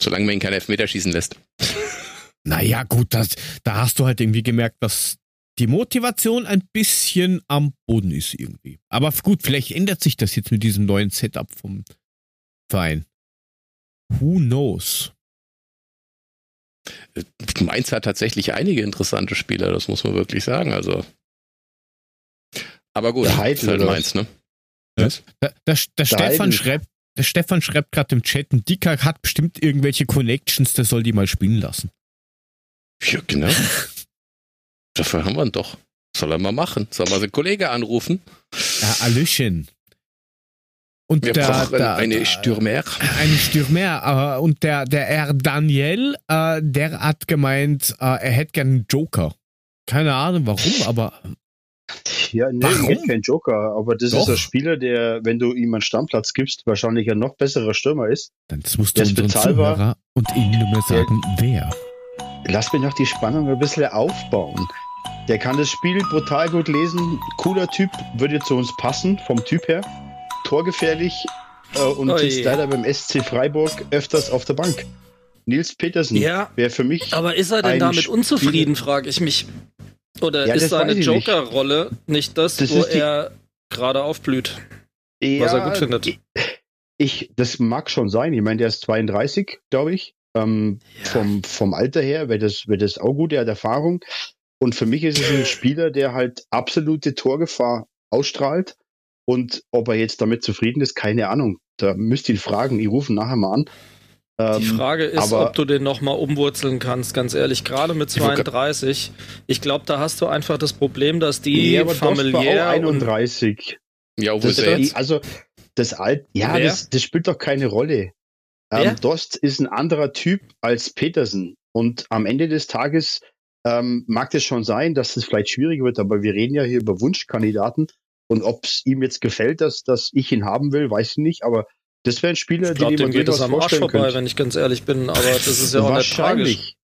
Solange man ihn kein Elfmeter schießen lässt. Naja, gut, das, da hast du halt irgendwie gemerkt, dass die Motivation ein bisschen am Boden ist irgendwie. Aber gut, vielleicht ändert sich das jetzt mit diesem neuen Setup vom Verein. Who knows? Mainz hat tatsächlich einige interessante Spieler, das muss man wirklich sagen. Also. Aber gut, der Heidel, halt Mainz, ne? Ja. Der, der, der Stefan schreibt, der Stefan schreibt gerade im Chat, ein Dicker hat bestimmt irgendwelche Connections, der soll die mal spielen lassen. Ja, genau. Dafür haben wir ihn doch. Soll er mal machen. Soll mal seinen Kollege anrufen? Ja, Hallöchen. Und Wir der, brauchen der, eine Stürmer. Eine Stürmer. Und der, der R. Daniel, äh, der hat gemeint, äh, er hätte gern einen Joker. Keine Ahnung warum, aber. Ja, nee, warum? er kein Joker, aber das Doch. ist ein Spieler, der, wenn du ihm einen Stammplatz gibst, wahrscheinlich ein noch besserer Stürmer ist. Dann musst du unseren Zuhörer und ihnen nur mehr sagen, wer. Lass mich noch die Spannung ein bisschen aufbauen. Der kann das Spiel brutal gut lesen. Cooler Typ, würde zu uns passen, vom Typ her. Torgefährlich äh, und oh ist leider beim SC Freiburg öfters auf der Bank. Nils Petersen ja, wäre für mich. Aber ist er denn damit unzufrieden, frage ich mich. Oder ja, ist seine Joker-Rolle nicht. das, das wo er gerade aufblüht? Ja, was er gut findet. Ich, ich, das mag schon sein. Ich meine, der ist 32, glaube ich. Ähm, ja. vom, vom Alter her wäre das, wär das auch gut. Er hat Erfahrung. Und für mich ist es ein Spieler, der halt absolute Torgefahr ausstrahlt. Und ob er jetzt damit zufrieden ist, keine Ahnung. Da müsst ihr ihn fragen. Ich rufe nachher mal an. Ähm, Die Frage ist, ob du den nochmal umwurzeln kannst, ganz ehrlich. Gerade mit 32. Ich glaube, da hast du einfach das Problem, dass die ja, aber familiär. Auch 31. Ja, wo ist er jetzt? Also, das Alt, ja, das, das spielt doch keine Rolle. Ähm, Dost ist ein anderer Typ als Petersen. Und am Ende des Tages ähm, mag das schon sein, dass es das vielleicht schwierig wird, aber wir reden ja hier über Wunschkandidaten. Und ob es ihm jetzt gefällt, dass, dass ich ihn haben will, weiß ich nicht. Aber das wäre ein Spieler, ich glaub, den man geht das am Arsch vorbei, könnt. wenn ich ganz ehrlich bin. Aber das ist ja auch nicht tragisch.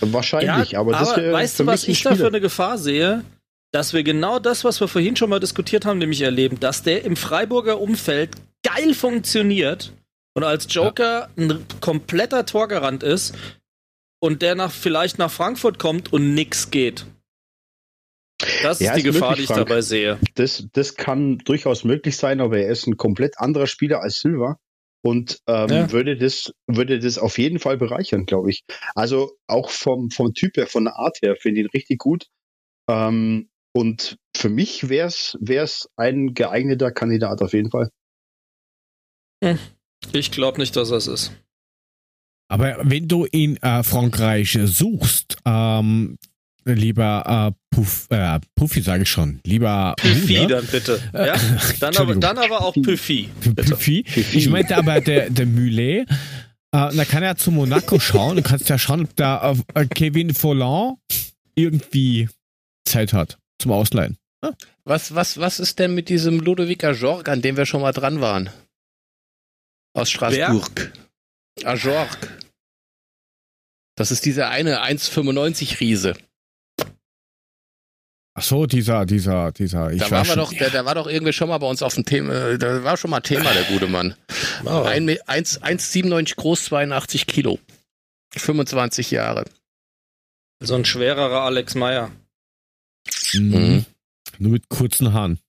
Wahrscheinlich, ja, aber das aber weißt du, was ich da für eine Gefahr sehe? Dass wir genau das, was wir vorhin schon mal diskutiert haben, nämlich erleben, dass der im Freiburger Umfeld geil funktioniert und als Joker ja. ein kompletter Torgarant ist und der nach, vielleicht nach Frankfurt kommt und nix geht. Das ja, ist die ist Gefahr, möglich, die ich Frank. dabei sehe. Das, das kann durchaus möglich sein, aber er ist ein komplett anderer Spieler als Silva und ähm, ja. würde, das, würde das auf jeden Fall bereichern, glaube ich. Also auch vom, vom Typ her, von der Art her, finde ich ihn richtig gut. Ähm, und für mich wäre es ein geeigneter Kandidat auf jeden Fall. Hm. Ich glaube nicht, dass das ist. Aber wenn du in äh, Frankreich suchst, ähm, lieber äh, Puff, äh, Puffi sage ich schon, lieber Puffi dann bitte. Ja? Dann, aber, dann aber auch Puffi. Puffi. Ich meinte aber der, der Mulet, äh, da kann er zu Monaco schauen. Du kannst ja schauen, ob da äh, Kevin Folland irgendwie Zeit hat zum Ausleihen. Was, was, was ist denn mit diesem Ludovica Jorg, an dem wir schon mal dran waren? Aus Straßburg. Ajorg. Das ist dieser eine 1,95 Riese. Ach so, dieser, dieser, dieser. Ich da war, war doch, der, der, war doch irgendwie schon mal bei uns auf dem Thema, da war schon mal Thema, der gute Mann. Oh. 1,97 groß, 82 Kilo. 25 Jahre. So ein schwererer Alex Meyer. Mhm. mhm. Nur mit kurzen Haaren.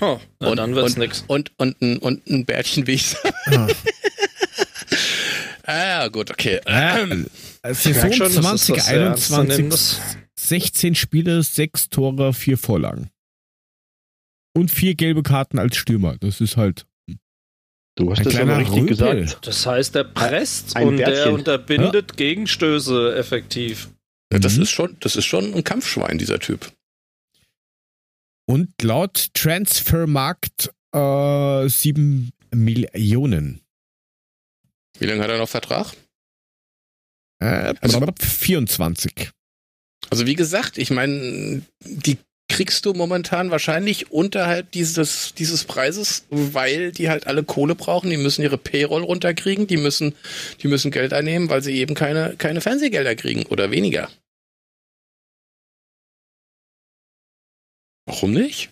Oh, na, und, dann wird's und, nix. Und, und, und, und ein Bärtchenwicht. Ah. ah, gut, okay. Ähm, Saison schon, 2021, 16 Spiele, 6 Tore, 4 Vorlagen. Und 4 gelbe Karten als Stürmer. Das ist halt. Du hast das aber richtig Rüpel. gesagt. Das heißt, er presst ein und Bärtchen. der unterbindet ja? Gegenstöße effektiv. Ja, das, mhm. ist schon, das ist schon ein Kampfschwein, dieser Typ. Und laut Transfermarkt äh, 7 Millionen. Wie lange hat er noch Vertrag? Äh, also, 24. Also wie gesagt, ich meine, die kriegst du momentan wahrscheinlich unterhalb dieses, dieses Preises, weil die halt alle Kohle brauchen. Die müssen ihre Payroll runterkriegen, die müssen, die müssen Geld einnehmen, weil sie eben keine, keine Fernsehgelder kriegen oder weniger. Warum nicht?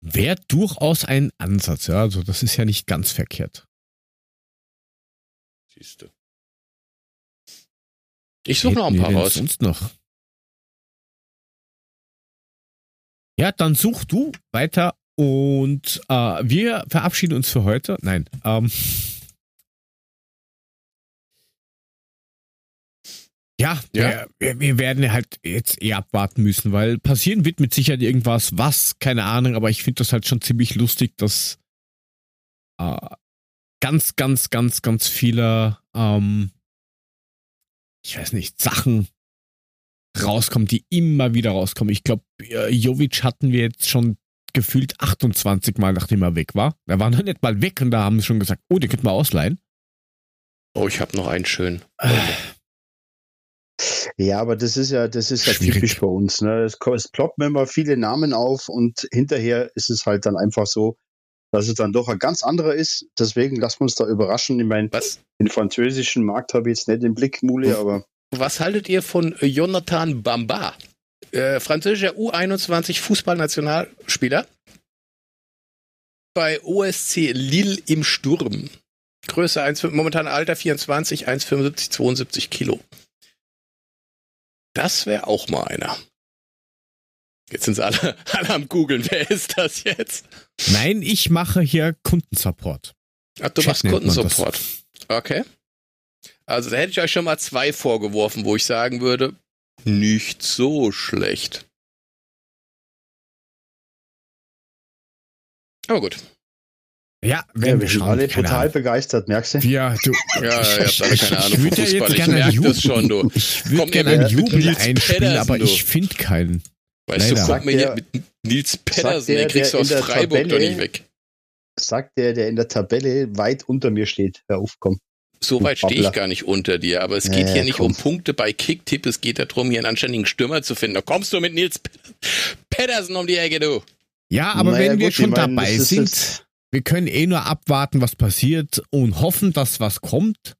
Wäre durchaus ein Ansatz, ja. Also das ist ja nicht ganz verkehrt. Siehste. Ich suche noch ein paar raus. Sonst noch. Ja, dann such du weiter und äh, wir verabschieden uns für heute. Nein, ähm, Ja, ja. Wir, wir, werden halt jetzt eher abwarten müssen, weil passieren wird mit Sicherheit irgendwas, was, keine Ahnung, aber ich finde das halt schon ziemlich lustig, dass äh, ganz, ganz, ganz, ganz viele, ähm, ich weiß nicht, Sachen rauskommen, die immer wieder rauskommen. Ich glaube, äh, Jovic hatten wir jetzt schon gefühlt 28 Mal, nachdem er weg war. Er war noch nicht mal weg und da haben sie schon gesagt, oh, den könnten wir ausleihen. Oh, ich habe noch einen schönen. Äh, ja, aber das ist ja, das ist ja typisch bei uns. Ne? Es, es ploppen immer viele Namen auf und hinterher ist es halt dann einfach so, dass es dann doch ein ganz anderer ist. Deswegen lassen wir uns da überraschen. Ich meine, den französischen Markt habe ich jetzt nicht im Blick, Mule, aber. Was haltet ihr von Jonathan Bamba? Äh, französischer U21 Fußballnationalspieler bei OSC Lille im Sturm. Größe 1, momentan Alter 24, 1,75, 72 Kilo. Das wäre auch mal einer. Jetzt sind sie alle, alle am googeln. Wer ist das jetzt? Nein, ich mache hier Kundensupport. Ach, du Chat machst Kundensupport. Okay. Also da hätte ich euch schon mal zwei vorgeworfen, wo ich sagen würde, nicht so schlecht. Aber gut. Ja, werden ja, wir sind alle total Ahnung. begeistert, merkst du? Ja, du. Ja, ja, ihr habt alle keine Ahnung von Fußball. Ich merke das schon, du. Ich würde gerne einen Jubel einspielen, aber du. ich finde keinen. Weißt Leider. du, guck mir hier mit Nils Pedersen, den kriegst du aus Freiburg Tabelle, doch nicht weg. Sagt der, der in der Tabelle weit unter mir steht. Hör auf, komm. So weit stehe ich gar nicht unter dir, aber es geht ja, hier nicht komm. um Punkte bei Kicktipp, es geht darum, hier einen anständigen Stürmer zu finden. Da kommst du mit Nils Pedersen um die Ecke, du. Ja, aber naja, wenn wir schon meine, dabei sind, wir können eh nur abwarten, was passiert und hoffen, dass was kommt.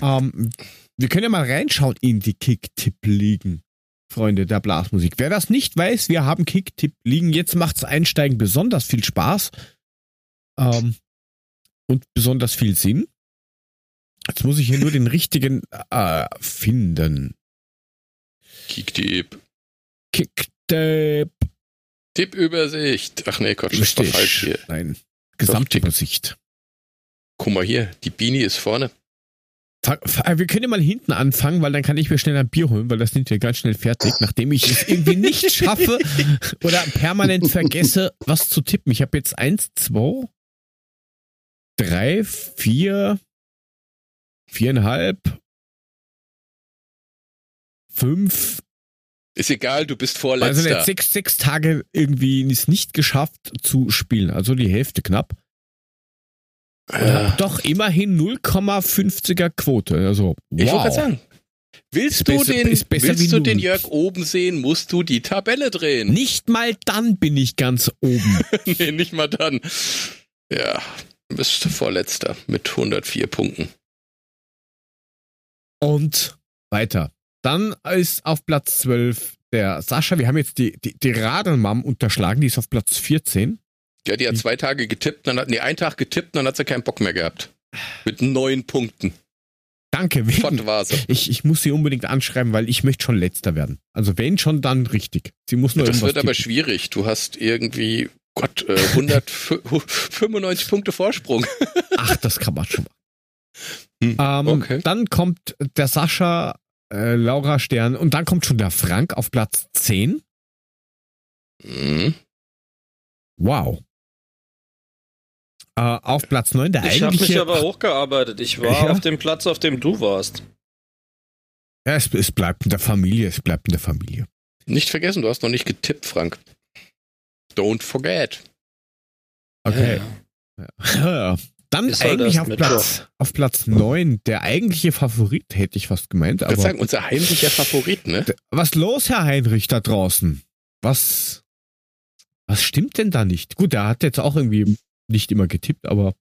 Ähm, wir können ja mal reinschauen in die Kick-Tipp-Ligen, Freunde der Blasmusik. Wer das nicht weiß, wir haben Kick-Tipp-Ligen. Jetzt macht's Einsteigen besonders viel Spaß ähm, und besonders viel Sinn. Jetzt muss ich hier nur den richtigen äh, finden. Kick-Tipp. Kick-Tipp. Tippübersicht. Ach nee, Gott, das ist doch falsch hier. Nein. Gesamtübersicht. Guck mal hier, die Beanie ist vorne. Wir können ja mal hinten anfangen, weil dann kann ich mir schnell ein Bier holen, weil das sind wir ganz schnell fertig, nachdem ich es irgendwie nicht schaffe oder permanent vergesse, was zu tippen. Ich habe jetzt eins, zwei, drei, vier, viereinhalb, fünf. Ist egal, du bist vorletzter. Also jetzt sechs, sechs Tage irgendwie es nicht geschafft zu spielen, also die Hälfte knapp. Äh. Doch immerhin 0,50er Quote. Also, wow. Ich wollte gerade sagen, Willst du, besser, den, willst du den Jörg oben sehen, musst du die Tabelle drehen. Nicht mal dann bin ich ganz oben. nee, nicht mal dann. Ja, bist Vorletzter mit 104 Punkten. Und weiter. Dann ist auf Platz 12 der Sascha. Wir haben jetzt die, die, die Radelmam unterschlagen, die ist auf Platz 14. Ja, die hat zwei Tage getippt, dann hat, nee, einen Tag getippt, dann hat sie keinen Bock mehr gehabt. Mit neun Punkten. Danke, wegen, ich, ich muss sie unbedingt anschreiben, weil ich möchte schon letzter werden. Also wenn schon, dann richtig. Sie muss nur Das wird tippen. aber schwierig. Du hast irgendwie, Gott, äh, 195 Punkte Vorsprung. Ach, das kann man schon machen. Hm, ähm, okay. Dann kommt der Sascha, äh, Laura Stern und dann kommt schon der Frank auf Platz 10. Mhm. Wow. Äh, auf Platz 9 der ich eigentliche... Ich habe mich aber hochgearbeitet. Ich war ja. auf dem Platz, auf dem du warst. Ja, es, es bleibt in der Familie. Es bleibt in der Familie. Nicht vergessen, du hast noch nicht getippt, Frank. Don't forget. Okay. Ja. Dann Ist eigentlich auf Platz, auf Platz 9, der eigentliche Favorit, hätte ich fast gemeint. Ich würde sagen, unser heimlicher Favorit, ne? Was los, Herr Heinrich, da draußen? Was, was stimmt denn da nicht? Gut, er hat jetzt auch irgendwie nicht immer getippt, aber.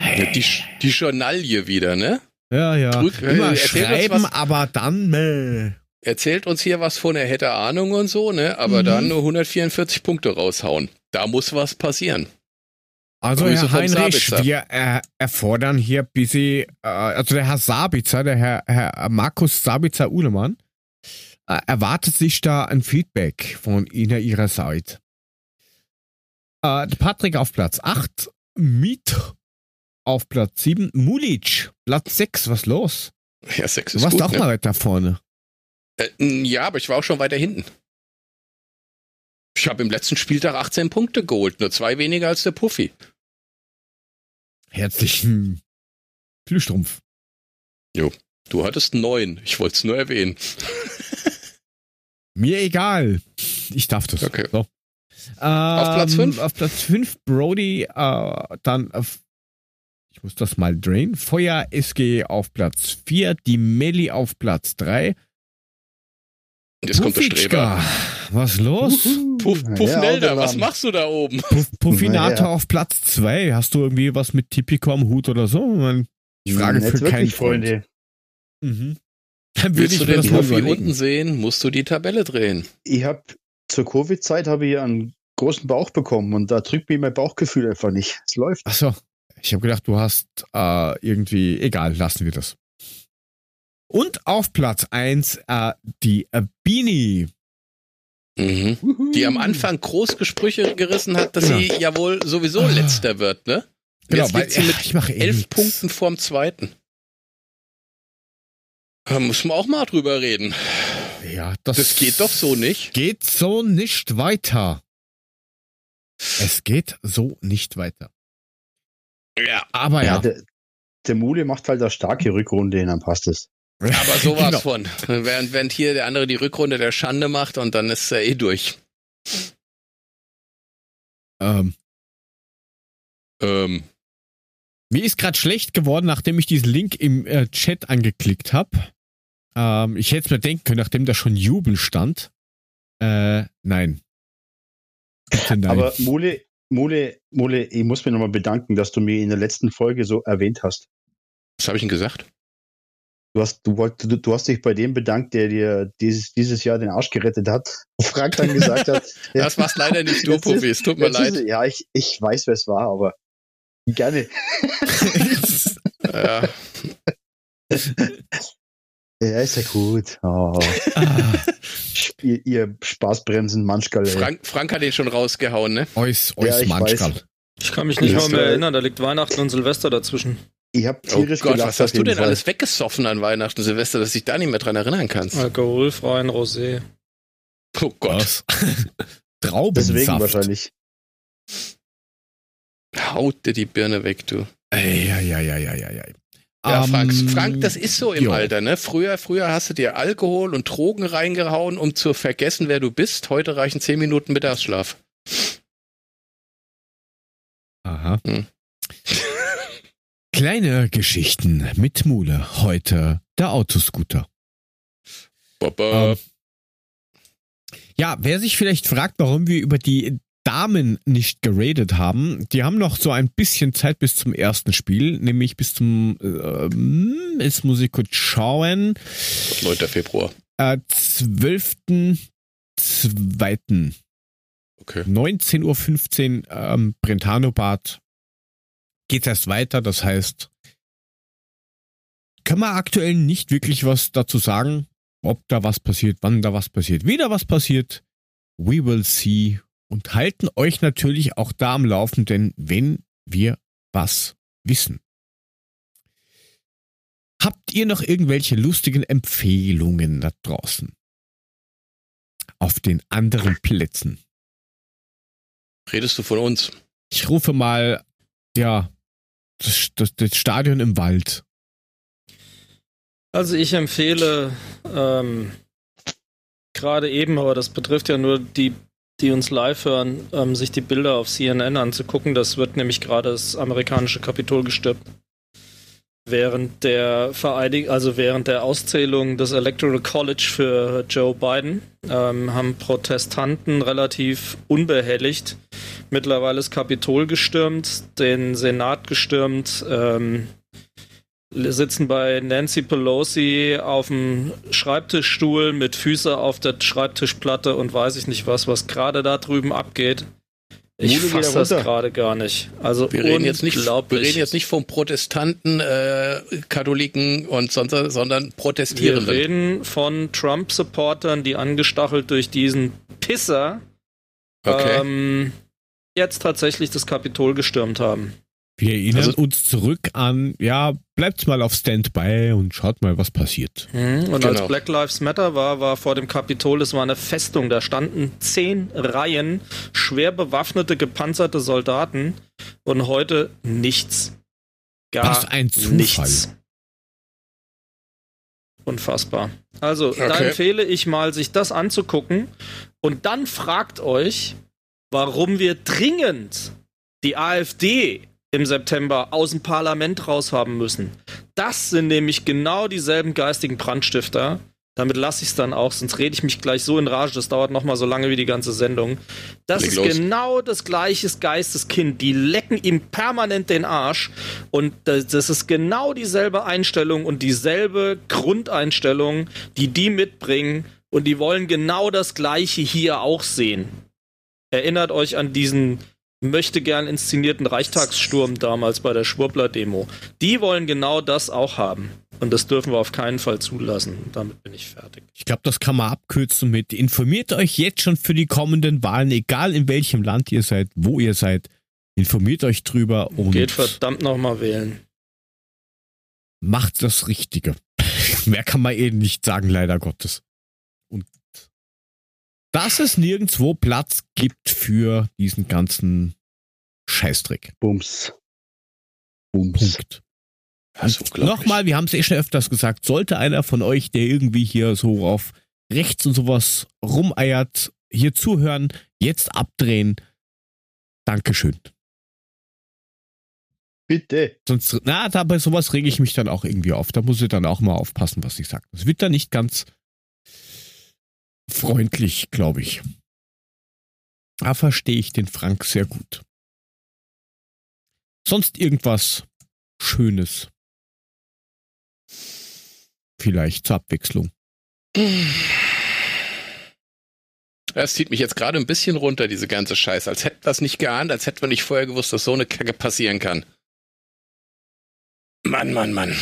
Ja, die, die Journalie wieder, ne? Ja, ja. Drück, immer schreiben, aber dann. Meh. Erzählt uns hier was von, er hätte Ahnung und so, ne? Aber mhm. dann nur 144 Punkte raushauen. Da muss was passieren. Also Grüße Herr Heinrich, Sabitzer. wir äh, erfordern hier ein bisschen, äh, also der Herr Sabitzer, der Herr, Herr Markus Sabitzer-Uhlemann, äh, erwartet sich da ein Feedback von Ihnen, Ihrer Seite. Äh, Patrick auf Platz 8, Miet auf Platz 7, Mulic, Platz 6, was los? Ja, 6 ist Du warst gut, auch ne? mal weiter vorne. Äh, ja, aber ich war auch schon weiter hinten. Ich habe im letzten Spieltag 18 Punkte geholt, nur zwei weniger als der Puffy. Herzlichen Glühstrumpf. Jo, du hattest neun. Ich wollte es nur erwähnen. Mir egal. Ich darf das. Okay. So. Ähm, auf Platz 5? Auf Platz 5 Brody, äh, dann auf, ich muss das mal drehen. Feuer SG auf Platz 4, die Melli auf Platz 3. Jetzt kommt der Streber. Was los? Puff, Puffnelda, ja, was machst du da oben? Puff, Puffinator ja. auf Platz 2. Hast du irgendwie was mit Tipico am Hut oder so? Ich frage hm, für keinen Freund. Mhm. Dann Willst du den Puffy unten sehen, musst du die Tabelle drehen. Ich habe zur Covid-Zeit habe ich einen großen Bauch bekommen und da drückt mir mein Bauchgefühl einfach nicht. Es läuft. Achso, ich habe gedacht, du hast äh, irgendwie, egal, lassen wir das. Und auf Platz 1 äh, die äh, Beanie. Mhm. Die am Anfang Großgesprüche gerissen hat, dass genau. sie ja wohl sowieso ah. letzter wird, ne? Genau, Jetzt liegt sie mit ich mache eh elf Punkten vorm zweiten. Da muss man auch mal drüber reden. Ja, das, das geht doch so nicht. Geht so nicht weiter. Es geht so nicht weiter. Ja. Aber ja. ja der, der Mule macht halt eine starke Rückrunde und dann passt es. Aber sowas genau. von. Während, während hier der andere die Rückrunde der Schande macht und dann ist er eh durch. Ähm. Ähm. Mir ist gerade schlecht geworden, nachdem ich diesen Link im äh, Chat angeklickt habe. Ähm, ich hätte es mir denken können, nachdem da schon Jubel stand. Äh, nein. nein. Aber Mule, Mule, Mule, ich muss mich nochmal bedanken, dass du mir in der letzten Folge so erwähnt hast. Was habe ich denn gesagt? Du hast, du, wollt, du, du hast dich bei dem bedankt, der dir dieses, dieses Jahr den Arsch gerettet hat. Und Frank dann gesagt hat. das war's leider nicht du, Puffy. Es tut mir leid. Ist, ja, ich, ich weiß, wer es war, aber gerne. ja. Ja, ist ja gut. Oh. ihr, ihr Spaßbremsen, Manschgal. Frank, Frank hat ihn schon rausgehauen, ne? Eus, eus ja, Manschgal. Ich kann mich nicht mal mehr erinnern, da liegt Weihnachten und Silvester dazwischen. Ich hab tierisch oh Gott, gelacht, was hast du denn Fall. alles weggesoffen an Weihnachten und Silvester, dass ich da nicht mehr dran erinnern kannst? Alkoholfreien Rosé. Oh Gott. Traubensaft. Deswegen wahrscheinlich. Haut dir die Birne weg, du. Ey, ja, Frank, um, Frank, das ist so im jo. Alter, ne? Früher, früher hast du dir Alkohol und Drogen reingehauen, um zu vergessen, wer du bist. Heute reichen zehn Minuten Mittagsschlaf. Aha. Hm. Kleine Geschichten mit Mule. Heute der Autoscooter. Ähm, ja, wer sich vielleicht fragt, warum wir über die Damen nicht geradet haben, die haben noch so ein bisschen Zeit bis zum ersten Spiel, nämlich bis zum, äh, jetzt muss ich kurz schauen. 9. Februar. Äh, 12.2. Okay. 19.15 Uhr ähm, Brentano-Bad geht erst weiter, das heißt, können wir aktuell nicht wirklich was dazu sagen, ob da was passiert, wann da was passiert, wieder was passiert. We will see und halten euch natürlich auch da am Laufenden, wenn wir was wissen. Habt ihr noch irgendwelche lustigen Empfehlungen da draußen? Auf den anderen Plätzen. Redest du von uns? Ich rufe mal, ja, das, das, das Stadion im Wald. Also ich empfehle ähm, gerade eben, aber das betrifft ja nur die die uns live hören, ähm, sich die Bilder auf CNN anzugucken. Das wird nämlich gerade das amerikanische Kapitol gestürmt. Während der Vereidig also während der Auszählung des Electoral College für Joe Biden ähm, haben Protestanten relativ unbehelligt mittlerweile das Kapitol gestürmt, den Senat gestürmt, ähm, sitzen bei Nancy Pelosi auf dem Schreibtischstuhl mit Füße auf der Schreibtischplatte und weiß ich nicht was, was gerade da drüben abgeht. Ich fasse das gerade gar nicht. Also wir reden jetzt nicht, wir reden jetzt nicht vom Protestanten, äh, Katholiken und sonst, sondern Protestierenden. Wir reden von Trump-Supportern, die angestachelt durch diesen Pisser okay. ähm, jetzt tatsächlich das Kapitol gestürmt haben. Wir erinnern also, uns zurück an, ja, bleibt mal auf Standby und schaut mal, was passiert. Mhm, und genau. als Black Lives Matter war, war vor dem Kapitol, es war eine Festung, da standen zehn Reihen schwer bewaffnete, gepanzerte Soldaten und heute nichts. Gar was ein Zufall. nichts. Unfassbar. Also, okay. da empfehle ich mal, sich das anzugucken und dann fragt euch, warum wir dringend die AfD im September aus dem Parlament raus haben müssen. Das sind nämlich genau dieselben geistigen Brandstifter. Damit lasse ich es dann auch, sonst rede ich mich gleich so in Rage, das dauert nochmal so lange wie die ganze Sendung. Das Leg ist los. genau das gleiche Geisteskind. Die lecken ihm permanent den Arsch. Und das ist genau dieselbe Einstellung und dieselbe Grundeinstellung, die die mitbringen. Und die wollen genau das gleiche hier auch sehen. Erinnert euch an diesen möchte gern inszenierten Reichstagssturm damals bei der Schwurbler-Demo. Die wollen genau das auch haben. Und das dürfen wir auf keinen Fall zulassen. Und damit bin ich fertig. Ich glaube, das kann man abkürzen mit informiert euch jetzt schon für die kommenden Wahlen, egal in welchem Land ihr seid, wo ihr seid. Informiert euch drüber und. Geht verdammt nochmal wählen. Macht das Richtige. Mehr kann man eben nicht sagen, leider Gottes. Dass es nirgendwo Platz gibt für diesen ganzen Scheißdreck. Bums. Bums. Punkt. Nochmal, wir haben es eh schon öfters gesagt, sollte einer von euch, der irgendwie hier so auf rechts und sowas rumeiert, hier zuhören, jetzt abdrehen. Dankeschön. Bitte. Sonst, na, da bei sowas rege ich mich dann auch irgendwie auf. Da muss ich dann auch mal aufpassen, was ich sage. Das wird dann nicht ganz freundlich, glaube ich. Da verstehe ich den Frank sehr gut. Sonst irgendwas Schönes. Vielleicht zur Abwechslung. Das zieht mich jetzt gerade ein bisschen runter, diese ganze Scheiße. Als hätten wir es nicht geahnt, als hätten wir nicht vorher gewusst, dass so eine Kacke passieren kann. Mann, Mann, Mann.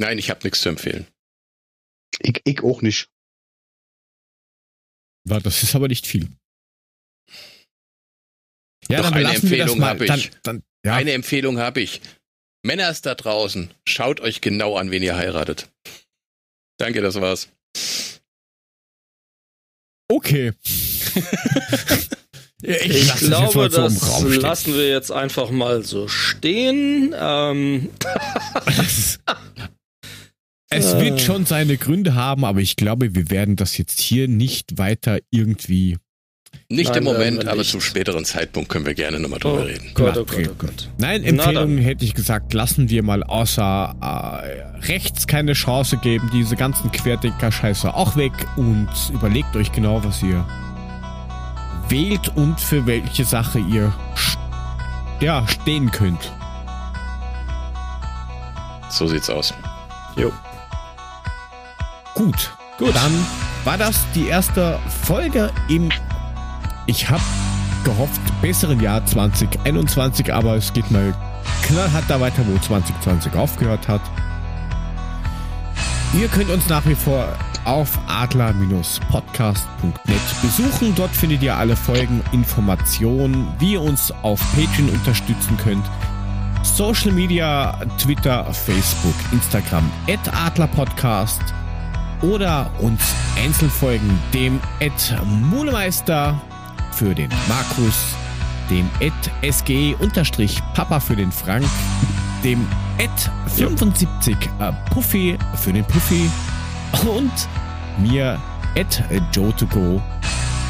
Nein, ich habe nichts zu empfehlen. Ich, ich auch nicht. Das ist aber nicht viel. Ja, Doch, eine Empfehlung habe ich. Dann, dann, ja. Eine Empfehlung habe ich. Männer ist da draußen, schaut euch genau an, wen ihr heiratet. Danke, das war's. Okay. ich, ich glaube, das lassen wir jetzt einfach mal so stehen. Ähm. Es wird schon seine Gründe haben, aber ich glaube, wir werden das jetzt hier nicht weiter irgendwie Nicht Nein, im Moment, aber zum späteren Zeitpunkt können wir gerne nochmal drüber oh, reden. Gott, oh Gott, oh Gott. Nein, Empfehlung hätte ich gesagt, lassen wir mal außer äh, rechts keine Chance geben, diese ganzen Querdenker-Scheiße auch weg und überlegt euch genau, was ihr wählt und für welche Sache ihr ja, stehen könnt. So sieht's aus. Jo. Gut. Gut. Dann war das die erste Folge im ich habe gehofft, besseren Jahr 2021, aber es geht mal knallhart da weiter, wo 2020 aufgehört hat. Ihr könnt uns nach wie vor auf adler-podcast.net besuchen. Dort findet ihr alle Folgen, Informationen, wie ihr uns auf Patreon unterstützen könnt. Social Media, Twitter, Facebook, Instagram, at Adlerpodcast oder uns Einzelfolgen dem at Mulemeister für den Markus, dem Ed SGE-Papa für den Frank, dem Ed 75 äh, Puffy für den Puffy und mir Ed Joe to go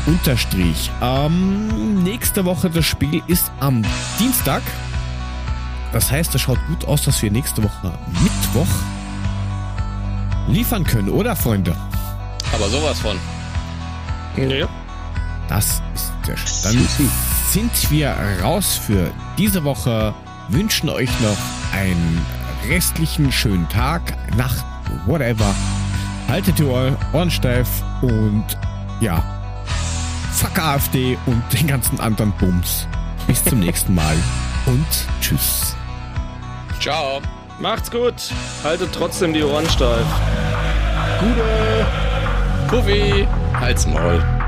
unterstrich. Ähm, nächste Woche das Spiel ist am Dienstag. Das heißt, es schaut gut aus, dass wir nächste Woche Mittwoch liefern können, oder Freunde? Aber sowas von. Ja. Das ist sehr schön. Dann sind wir raus für diese Woche. Wünschen euch noch einen restlichen schönen Tag, Nacht, whatever. Haltet die Ohren steif und ja, fuck AfD und den ganzen anderen Bums. Bis zum nächsten Mal und tschüss. Ciao. Macht's gut. Haltet trotzdem die Ohren steif. Gute. Puffy. Halt's Maul.